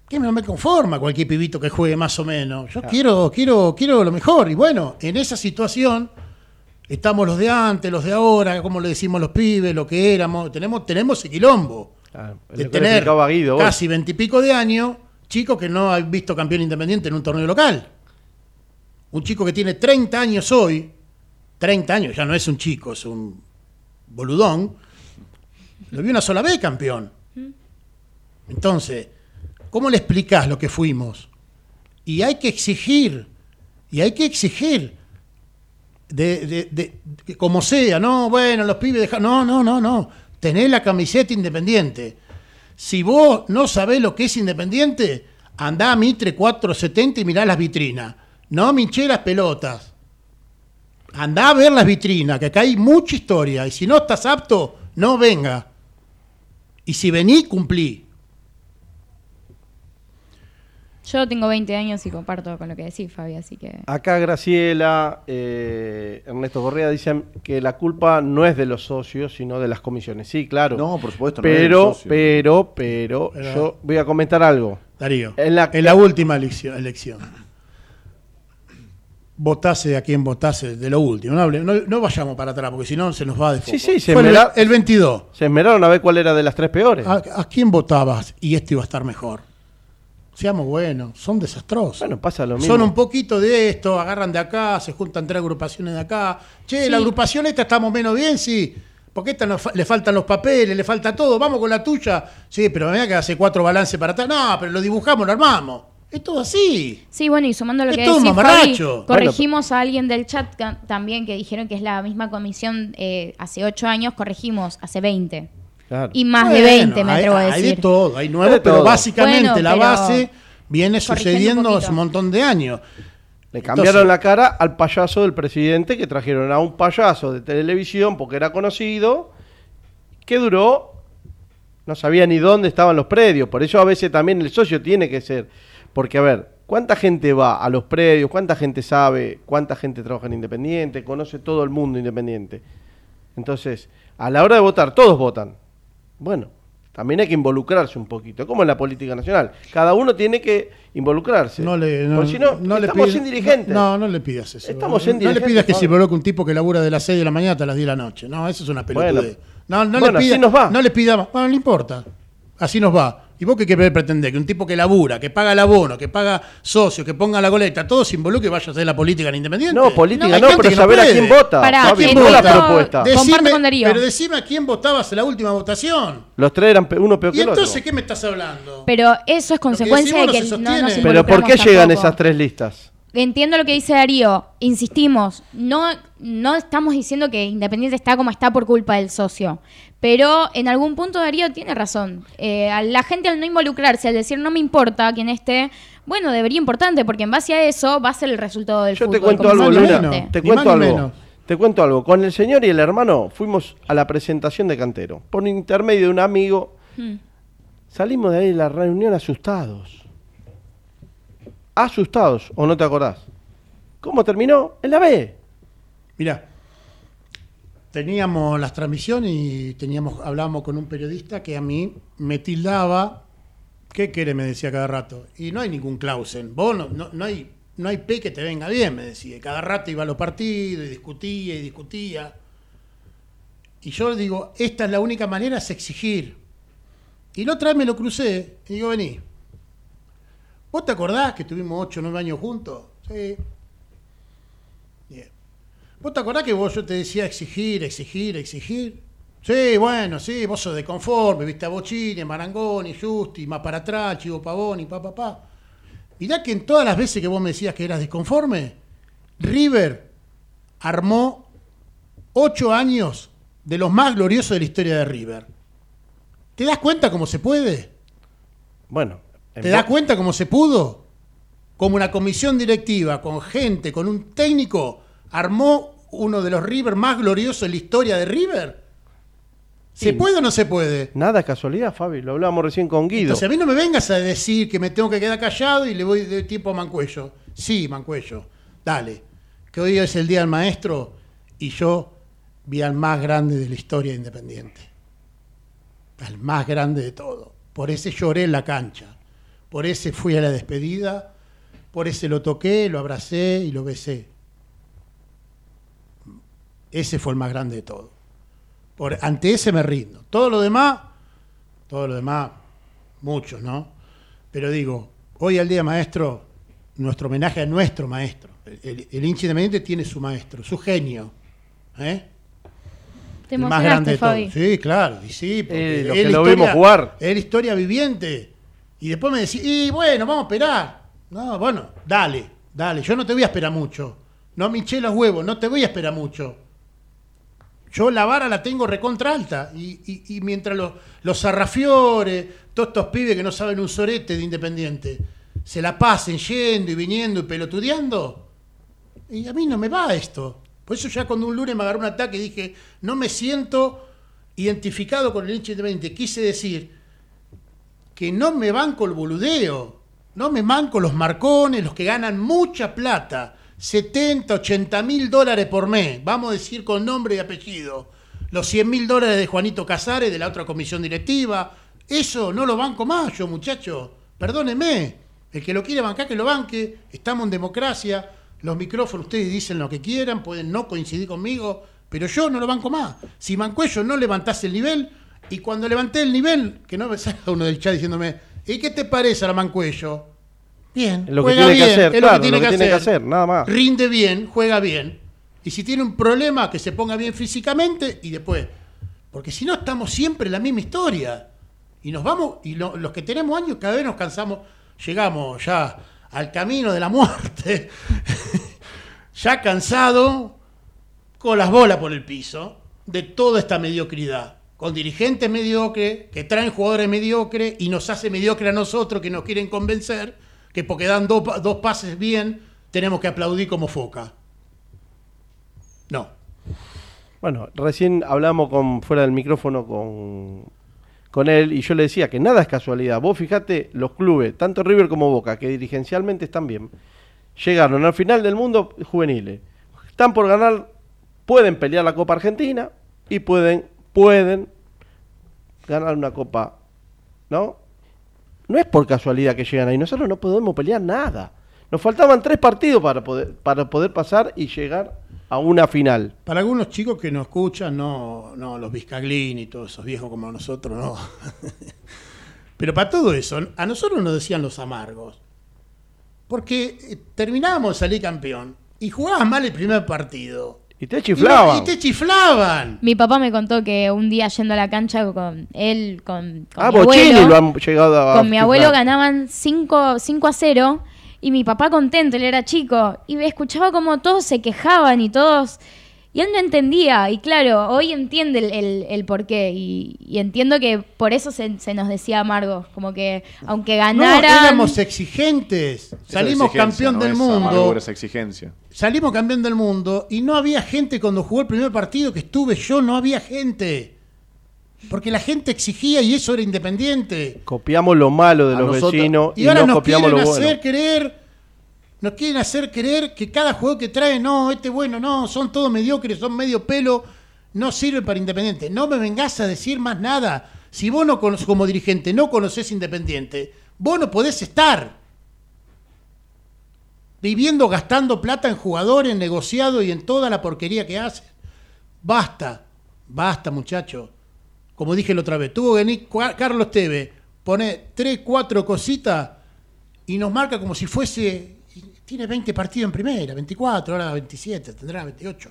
Que no me conforma cualquier pibito que juegue más o menos. Yo quiero, quiero, quiero lo mejor. Y bueno, en esa situación estamos los de antes, los de ahora, como le decimos los pibes, lo que éramos. Tenemos, tenemos ese quilombo es de tener Guido, casi veintipico de años, chicos que no han visto campeón independiente en un torneo local. Un chico que tiene 30 años hoy, 30 años, ya no es un chico, es un boludón, lo vio una sola vez campeón. Entonces, ¿cómo le explicás lo que fuimos? Y hay que exigir, y hay que exigir, de, de- de- de- como sea, no, bueno, los pibes dejan, no, no, no, no, tenés la camiseta independiente. Si vos no sabés lo que es independiente, andá a Mitre 470 y mirá las vitrinas. No minché las pelotas. Andá a ver las vitrinas, que acá hay mucha historia. Y si no estás apto, no venga. Y si vení, cumplí. Yo tengo 20 años y comparto con lo que decís, Fabi, así que... Acá Graciela, eh, Ernesto Correa dicen que la culpa no es de los socios, sino de las comisiones. Sí, claro. No, por supuesto, no es pero, socio. pero, pero, Pero- yo voy a comentar algo. Darío, En la- en la última elección, elección. Votase a quien votase de lo último. No, no- no vayamos para atrás, porque si no se nos va de foco. Sí, sí, se el, mera- el 22. Se esmeraron a ver cuál era de las tres peores. ¿A, a quién votabas y este iba a estar mejor? Seamos buenos, son desastrosos. Bueno, pasa lo mismo. Son un poquito de esto, agarran de acá, se juntan tres agrupaciones de acá. Che, Sí. la agrupación esta estamos menos bien, sí. Porque esta nos fa- le faltan los papeles, le falta todo. Vamos con la tuya. Sí, pero mira que hace cuatro balances para atrás. No, pero lo dibujamos, lo armamos. Es todo así. Sí, bueno, y sumando lo Es que todo decís, Fabi, corregimos a alguien del chat también que dijeron que es la misma comisión eh, hace 8 años, corregimos hace 20. Claro. Y más de Bueno, 20, me hay- atrevo a Hay decir. de todo, hay nuevo, Hay pero básicamente Bueno, la pero base viene corrigiendo un sucediendo hace un montón de años. Le cambiaron Entonces- la cara al payaso del presidente que trajeron a un payaso de televisión porque era conocido que duró, no sabía ni dónde estaban los predios. Por eso a veces también el socio tiene que ser. Porque a ver, ¿cuánta gente va a los predios? ¿Cuánta gente sabe? ¿Cuánta gente trabaja en Independiente? Conoce todo el mundo Independiente. Entonces, a la hora de votar, todos votan. Bueno, también hay que involucrarse un poquito, como en la política nacional. Cada uno tiene que involucrarse. No le, no, Porque si no, no le estamos pide- sin dirigentes. No, no le pidas eso. Estamos sin no le pidas que se involucre un tipo que labura de las 6 de la mañana hasta las 10 de la noche. No, eso es una pelotudez. Bueno. no, no Bueno, le pida, así nos va. No le pida más. Bueno, no le importa. Así nos va. ¿Y vos qué querés pretender? Que un tipo que labura, que paga el abono, que paga socio, que ponga la goleta, todo se involucre y vaya a hacer la política en Independiente. No, política no, pero no saber a quién vota. Pará, Fabi, ¿quién ¿cuál es la vota? propuesta? Decime- con Darío. Pero decime a quién votabas en la última votación. Los tres eran pe- uno peor que ¿Y el otro. entonces qué me estás hablando? Pero eso es consecuencia de que no se no nos sostiene. Pero ¿por qué llegan tampoco. esas tres listas? Entiendo lo que dice Darío. Insistimos, no, no estamos diciendo que Independiente está como está por culpa del socio. Pero en algún punto Darío tiene razón. Eh, a la gente al no involucrarse, al decir no me importa quién esté, bueno, debería importante, porque en base a eso va a ser el resultado del Yo fútbol. te cuento algo, Luna. Te cuento algo. menos. Te cuento algo. Con el señor y el hermano fuimos a la presentación de Cantero. Por intermedio de un amigo, Hmm. salimos de ahí de la reunión asustados. Asustados, ¿o no te acordás? ¿Cómo terminó? En la B. Mirá, teníamos las transmisiones y teníamos, hablábamos con un periodista que a mí me tildaba. ¿Qué quiere? Me decía cada rato. Y no hay ningún Clausen. Vos no, no, hay, no hay P que te venga bien, me decía. Cada rato iba a los partidos y discutía y discutía. Y yo digo, esta es la única manera, es exigir. Y la otra vez me lo crucé y digo, vení. ¿Vos te acordás que estuvimos 8 o 9 años juntos? Sí. Bien. ¿Vos te acordás que vos yo te decía exigir, exigir, exigir? Sí, bueno, sí, vos sos de conforme, viste a Bochini, Marangoni, Justi, más para atrás, Chivo Pavoni, pa, pa, pa. Mirá que en todas las veces que vos me decías que eras desconforme, River armó ocho años de los más gloriosos de la historia de River. ¿Te das cuenta cómo se puede? Bueno, en ¿Te das cuenta cómo se pudo? Como una comisión directiva, con gente, con un técnico, armó uno de los River más gloriosos de la historia de River. ¿Se Sí. puede o no se puede? Nada es casualidad, Fabi. Lo hablábamos recién con Guido. Entonces a mí no me vengas a decir que me tengo que quedar callado y le voy de tiempo a Mancuello. Sí, Mancuello, dale. Que hoy es el día del maestro y yo vi al más grande de la historia de Independiente. Al más grande de todo. Por ese lloré en la cancha. Por ese fui a la despedida. Por ese lo toqué, lo abracé y lo besé. Ese fue el más grande de todo. Por, ante ese me rindo. Todo lo demás, todo lo demás, muchos, ¿no? Pero digo, hoy al día maestro, nuestro homenaje a nuestro maestro. El, el- el hincha independiente tiene su maestro, su genio. ¿eh? Te El más grande de Fabi. todos. Sí, claro, y sí, porque Eh, que lo vimos jugar. Es la historia viviente. Y después me decís, y bueno, vamos a esperar. No, bueno, dale, dale. Yo no te voy a esperar mucho. No me hinché los huevos, no te voy a esperar mucho. Yo la vara la tengo recontra alta. Y, y- y mientras los, los zarrafiores, todos estos pibes que no saben un sorete de Independiente, se la pasen yendo y viniendo y pelotudeando, y a mí no me va esto. Por eso ya cuando un lunes me agarró un ataque dije, no me siento identificado con el hincha independiente. Quise decir que no me banco el boludeo, no me banco los marcones, los que ganan mucha plata, 70, 80 mil dólares por mes, vamos a decir con nombre y apellido, los 100 mil dólares de Juanito Casares, de la otra comisión directiva, eso no lo banco más yo, muchacho, perdóneme, el que lo quiere bancar, que lo banque, estamos en democracia, los micrófonos, ustedes dicen lo que quieran, pueden no coincidir conmigo, pero yo no lo banco más. Si Mancuello no levantase el nivel, y cuando levanté el nivel, que no me salga uno del chat diciéndome, ¿y qué te parece a la Mancuello? Bien, lo que juega tiene que bien, hacer, es claro, lo que tiene que hacer, nada más. Rinde bien, juega bien. Y si tiene un problema, que se ponga bien físicamente y después. Porque si no, estamos siempre en la misma historia. Y nos vamos, y lo- los que tenemos años, cada vez nos cansamos, llegamos ya al camino de la muerte, ya cansado, con las bolas por el piso, de toda esta mediocridad. Con dirigentes mediocres, que traen jugadores mediocres y nos hace mediocre a nosotros que nos quieren convencer que porque dan dos, pa- dos pases bien, tenemos que aplaudir como foca. No. Bueno, recién hablamos con fuera del micrófono con, con él y yo le decía que nada es casualidad. Vos fijate, los clubes, tanto River como Boca, que dirigencialmente están bien, llegaron al final del mundo juveniles. Están por ganar, pueden pelear la Copa Argentina y pueden, pueden ganar una Copa, ¿no? No es por casualidad que llegan ahí, nosotros no podemos pelear nada. Nos faltaban tres partidos para poder, para poder pasar y llegar a una final. Para algunos chicos que nos escuchan, no, no los Vizcaglini y todos esos viejos como nosotros, no. Pero para todo eso, a nosotros nos decían los amargos. Porque eh, terminábamos de salir campeón y jugabas mal el primer partido. Y te chiflaban. Y, y te chiflaban. Mi papá me contó que un día yendo a la cancha con él, con, con Ah, mi abuelo, lo han llegado a. con mi abuelo ganaban 5, 5 a 0 y mi papá contento, él era chico, y escuchaba como todos se quejaban y todos... Y él no entendía, y claro, hoy entiende el, el, el porqué, y, y entiendo que por eso se, se nos decía amargos, como que aunque No, ganaran... éramos exigentes. Salimos campeón no del es mundo. amargura, es exigencia. Salimos campeón del mundo y no había gente cuando jugó el primer partido que estuve yo, no había gente. Porque la gente exigía y eso era independiente. Copiamos lo malo de A los nosotros- vecinos y, Y ahora no nos copiamos quieren lo bueno. hacer creer, nos quieren hacer creer que cada juego que trae, no, este bueno, no, son todos mediocres, son medio pelo, no sirve para Independiente. No me vengas a decir más nada. Si vos no cono- como dirigente no conocés Independiente, vos no podés estar viviendo, gastando plata en jugadores, negociado y en toda la porquería que hacen. Basta, basta muchacho. Como dije la otra vez, tuvo que venir Carlos Teve, pone tres, cuatro cositas y nos marca como si fuese... Tiene 20 partidos en primera, 24, ahora 27, tendrá 28.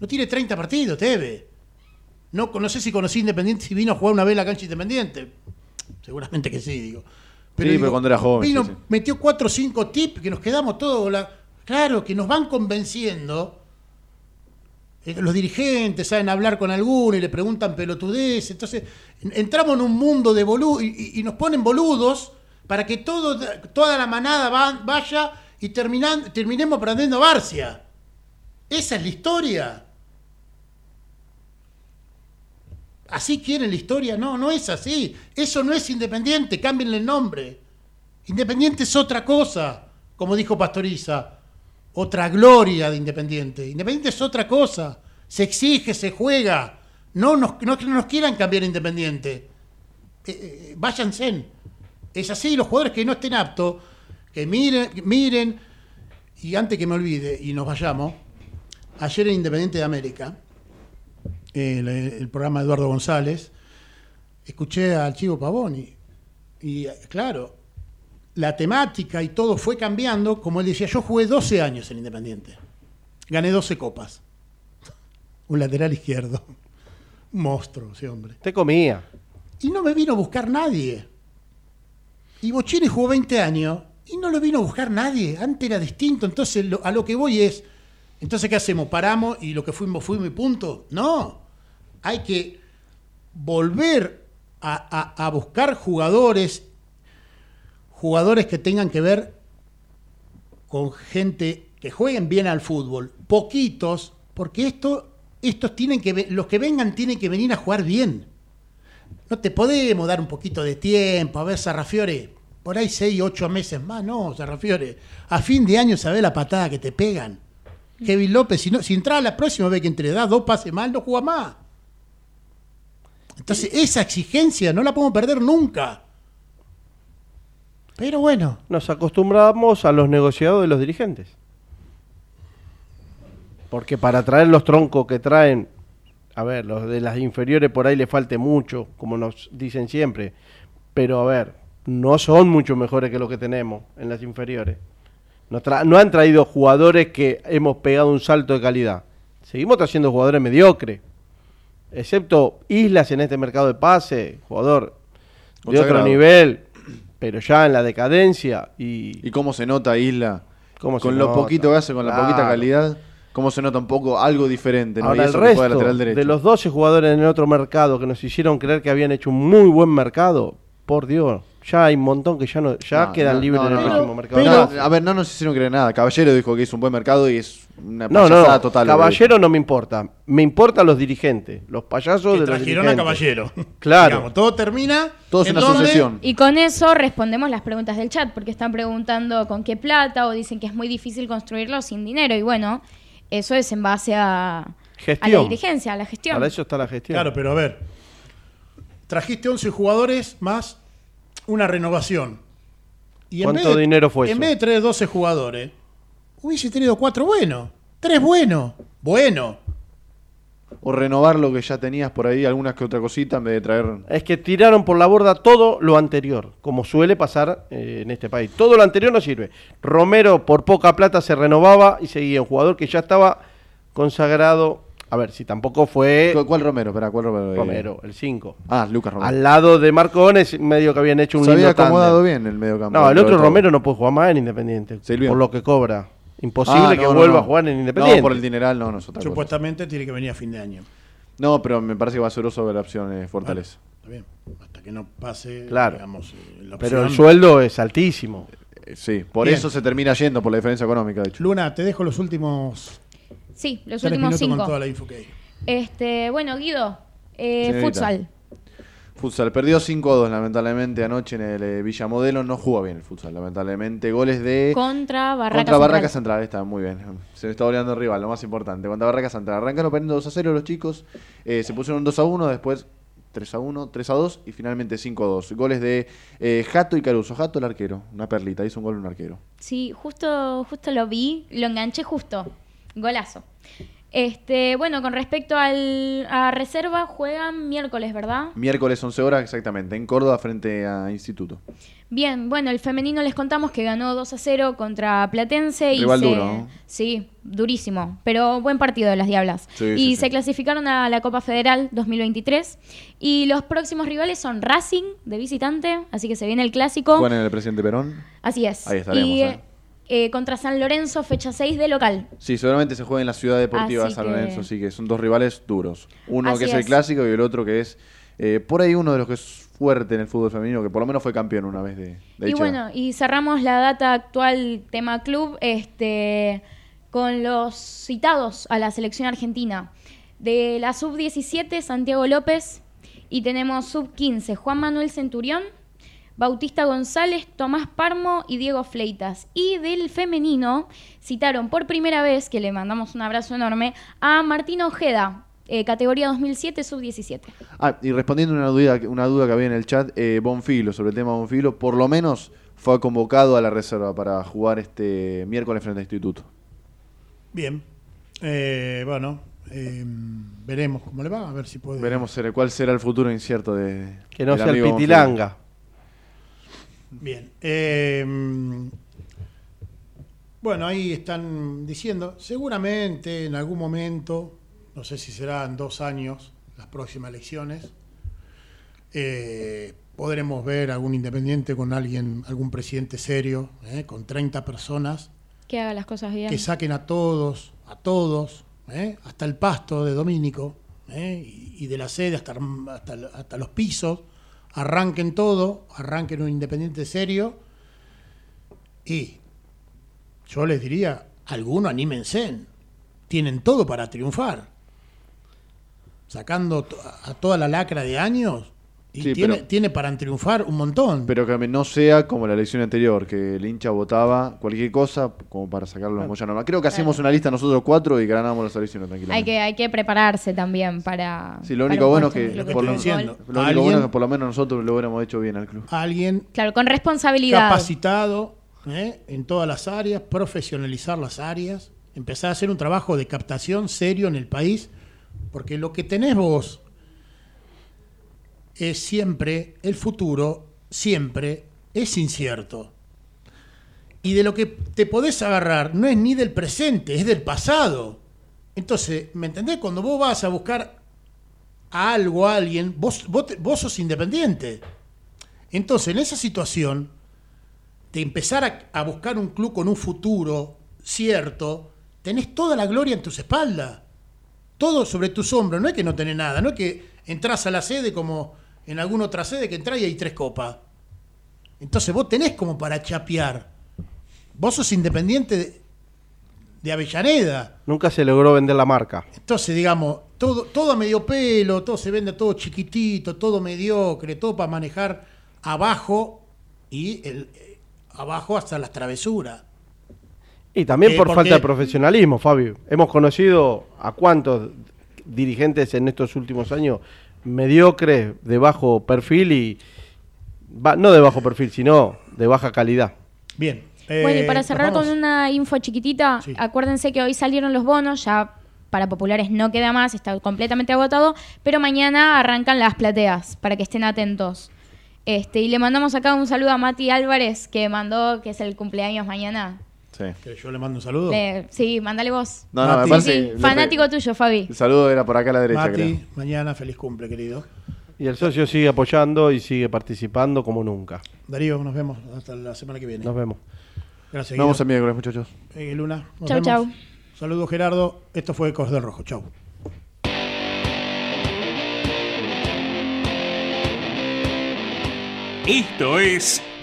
No tiene 30 partidos, Teve. No, no sé si conocí Independiente, si vino a jugar una vez la cancha Independiente. Seguramente que sí, digo. Sí, pero cuando era joven, Vino, sí, sí. metió cuatro o cinco tips que nos quedamos todos. la- claro, que nos van convenciendo Eh, Los dirigentes saben hablar con alguno y le preguntan pelotudez. Entonces, en- entramos en un mundo de boludos y, y- y nos ponen boludos para que todo, toda la manada va- vaya y terminan, terminemos perdiendo Barcia. Esa es la historia. ¿Así quieren la historia? No, no es así. Eso no es independiente, cámbienle el nombre. Independiente es otra cosa, como dijo Pastoriza. Otra gloria de Independiente. Independiente es otra cosa. Se exige, se juega. No nos, no, no nos quieran cambiar Independiente. Eh, eh, váyanse. Es así, los jugadores que no estén aptos, que miren, miren. Y antes que me olvide y nos vayamos, ayer en Independiente de América, el, el programa de Eduardo González, escuché al Chivo Pavoni. Y claro, la temática y todo fue cambiando. Como él decía, yo jugué 12 años en Independiente. Gané 12 copas. Un lateral izquierdo. Un monstruo ese hombre. Te comía. Y no me vino a buscar nadie. Y Bochini jugó 20 años y no lo vino a buscar nadie. Antes era distinto. Entonces, a lo que voy es, entonces, ¿qué hacemos? ¿Paramos y lo que fuimos fuimos y punto? No. Hay que volver a, buscar jugadores, jugadores que tengan que ver con gente que jueguen bien al fútbol. Poquitos, porque esto, estos tienen que, los que vengan tienen que venir a jugar bien. No te podemos dar un poquito de tiempo, a ver, Sarrafiore, por ahí seis, ocho meses más, no, Sarrafiore. A fin de año sabés la patada que te pegan. Kevin López, si, no, si entra a la próxima vez que le da dos pases mal, no juega más. Entonces, esa exigencia no la podemos perder nunca. Pero bueno, Nos acostumbramos a los negociados de los dirigentes. Porque para traer los troncos que traen, a ver, los de las inferiores por ahí le falte mucho, como nos dicen siempre. Pero a ver, no son mucho mejores que los que tenemos en las inferiores. No, tra- no han traído jugadores que hemos pegado un salto de calidad. Seguimos trayendo jugadores mediocres. Excepto Islas en este mercado de pase, jugador de otro nivel, pero ya en la decadencia y, ¿Y cómo se nota Isla? ¿Cómo se con lo nota? poquito que hace, con la poquita calidad, ¿cómo se nota un poco algo diferente? ¿no? Ahora y el resto lateral derecho. de los 12 jugadores en el otro mercado que nos hicieron creer que habían hecho un muy buen mercado, por Dios, ya hay un montón que ya no ya No, quedan no, libres no, en el no, próximo no. mercado. Pero- No, a ver, no nos hicieron creer nada. Caballero dijo que hizo un buen mercado y es una no, no, payasada no, total. Caballero no me importa. Me importan los dirigentes, los payasos que de los trajeron a dirigentes. Caballero. Claro. Digamos, todo termina. Todo es una donde- sucesión. Y con eso respondemos las preguntas del chat, porque están preguntando con qué plata o dicen que es muy difícil construirlo sin dinero. Y bueno, eso es en base a, a la dirigencia, a la gestión. Para eso está la gestión. Claro, pero a ver. Trajiste 11 jugadores más una renovación. Y ¿Cuánto vez de- dinero fue En eso? vez de traer 12 jugadores, hubiese tenido cuatro buenos. Tres buenos. Bueno. O renovar lo que ya tenías por ahí, algunas que otra cosita, en vez de traer. Es que tiraron por la borda todo lo anterior, como suele pasar eh, en este país. Todo lo anterior no sirve. Romero por poca plata se renovaba y seguía un jugador que ya estaba consagrado. A ver, si tampoco fue ¿Cu- ¿Cuál Romero? Espera, ¿cuál Romero? Eh, Romero, el 5. Ah, Lucas Romero. Al lado de Marcones, medio que habían hecho un Se había acomodado tándem. bien el medio campo. No, el otro todo. Romero no puede jugar más en Independiente. Silvio. Por lo que cobra. Imposible Ah, que no, vuelva no. a jugar en Independiente. No, por el dineral no, no es otra cosa. Supuestamente tiene que venir a fin de año. No, pero me parece que va a ser uso de la opción eh, Fortaleza. Está bien. Hasta que no pase, Claro. digamos, eh, la Pero el opción. sueldo es altísimo. Eh, sí, por Bien. eso se termina yendo, por la diferencia económica, de hecho. Luna, te dejo los últimos Sí, los tres últimos cinco. con toda la info que hay. Este, bueno, Guido, eh, futsal. Futsal perdió 5-2 lamentablemente anoche en el eh, Villa Modelo. No jugó bien el futsal, lamentablemente. Goles de. Contra Barraca Contra Central. Barraca Central, está muy bien. Se me está oleando el rival, lo más importante. Contra Barraca Central. Arrancaron perdiendo 2 a 0 los chicos. eh, se pusieron 2 a 1, después 3 a 1, 3 a 2 y finalmente 5 a 2. Goles de eh, Jato y Caruso. Jato el arquero, una perlita, hizo un gol un arquero. Sí, justo, justo lo vi, lo enganché justo. Golazo. Este, bueno, con respecto al, a reserva, juegan miércoles, ¿verdad? Miércoles 11 horas exactamente, en Córdoba frente a Instituto. Bien, bueno, el femenino les contamos que ganó 2 a 0 contra Platense. Y Rival se- duro, ¿no? Sí, durísimo, pero buen partido de las Diablas. Sí, y sí, se sí. clasificaron a la Copa Federal 2023. Y los próximos rivales son Racing de visitante, así que se viene el clásico. Juegan en el presidente Perón. Así es. Ahí estaremos, Y, eh. Eh, contra San Lorenzo, fecha 6 de local. Sí, seguramente se juega en la ciudad deportiva de San que- Lorenzo, así que son dos rivales duros. Uno Así que es, el clásico y el otro que es eh, por ahí uno de los que es fuerte en el fútbol femenino, que por lo menos fue campeón una vez de, de Y bueno, y cerramos la data actual tema club este, con los citados a la selección argentina. De la sub-17, Santiago López. Y tenemos sub-15, Juan Manuel Centurión, Bautista González, Tomás Parmo y Diego Fleitas. Y del femenino citaron por primera vez, que le mandamos un abrazo enorme, a Martín Ojeda, eh, categoría 2007, sub-17. Ah, y respondiendo una duda, una duda que había en el chat, eh, Bonfilo, sobre el tema Bonfilo, por lo menos fue convocado a la reserva para jugar este miércoles frente a Instituto. Bien. Eh, bueno, eh, veremos cómo le va, a ver si puede. Veremos cuál será el futuro incierto de. Que no del sea el Bonfilo. Bien. Eh, bueno, ahí están diciendo, seguramente en algún momento, no sé si serán dos años las próximas elecciones, eh, podremos ver algún independiente con alguien, algún presidente serio, eh, con 30 personas, Que haga las cosas bien. que saquen a todos, a todos, ¿eh? hasta el pasto de Domínico, y, y de la sede hasta, hasta, hasta los pisos, arranquen todo, arranquen un independiente serio, y yo les diría, algunos anímense, tienen todo para triunfar, sacando a toda la lacra de años, y Sí, tiene, pero- tiene para triunfar un montón. Pero que no sea como la elección anterior, que el hincha votaba cualquier cosa como para sacarlo a Moyano. Creo que hacíamos una lista nosotros cuatro y ganábamos las elecciones tranquilamente. Hay que, hay que prepararse también para. Sí, lo único que- lo que. Lo bueno es que por lo menos nosotros lo hubiéramos hecho bien al club. Alguien Claro, con responsabilidad. capacitado ¿eh? en todas las áreas, profesionalizar las áreas, empezar a hacer un trabajo de captación serio en el país, porque lo que tenés vos es siempre, el futuro siempre es incierto. Y de lo que te podés agarrar no es ni del presente, es del pasado. Entonces, ¿me entendés? Cuando vos vas a buscar a algo, a alguien, vos, vos, sos independiente. Entonces, en esa situación, de empezar a, a buscar un club con un futuro cierto, tenés toda la gloria en tus espaldas. Todo sobre tus hombros. No es que no tenés nada. No es que entras a la sede como en alguna otra sede que entras y hay tres copas. Entonces vos tenés como para chapear. Vos sos independiente de, de Avellaneda. Nunca se logró vender la marca. Entonces, digamos, todo, todo a medio pelo, todo se vende todo chiquitito, todo mediocre, todo para manejar abajo y el, eh, abajo hasta las travesuras. Y también Eh, por porque- falta de profesionalismo, Fabio. Hemos conocido a cuántos dirigentes en estos últimos años mediocres, de bajo perfil y... ba- no de bajo perfil, sino de baja calidad. Bien. Bueno, y eh, para cerrar con una info chiquitita, Sí. acuérdense que hoy salieron los bonos, ya para populares no queda más, está completamente agotado, pero mañana arrancan las plateas, para que estén atentos. Este, y le mandamos acá un saludo a Mati Álvarez, que mandó, que es el cumpleaños mañana. Sí. Que yo le mando un saludo. Le- sí, mándale vos. No, no, me Mati. parece Sí, fanático tuyo, Fabi. El saludo era por acá a la derecha, Mati, creo. mañana feliz cumple, querido. Y el socio sigue apoyando y sigue participando como nunca. Darío, nos vemos hasta la semana que viene. Nos vemos. Gracias, Nos vemos el miércoles, muchachos. Eh, Luna. nos Chau, vemos. chau. Saludos, Gerardo. Esto fue Ecos del Rojo. Chau. Esto es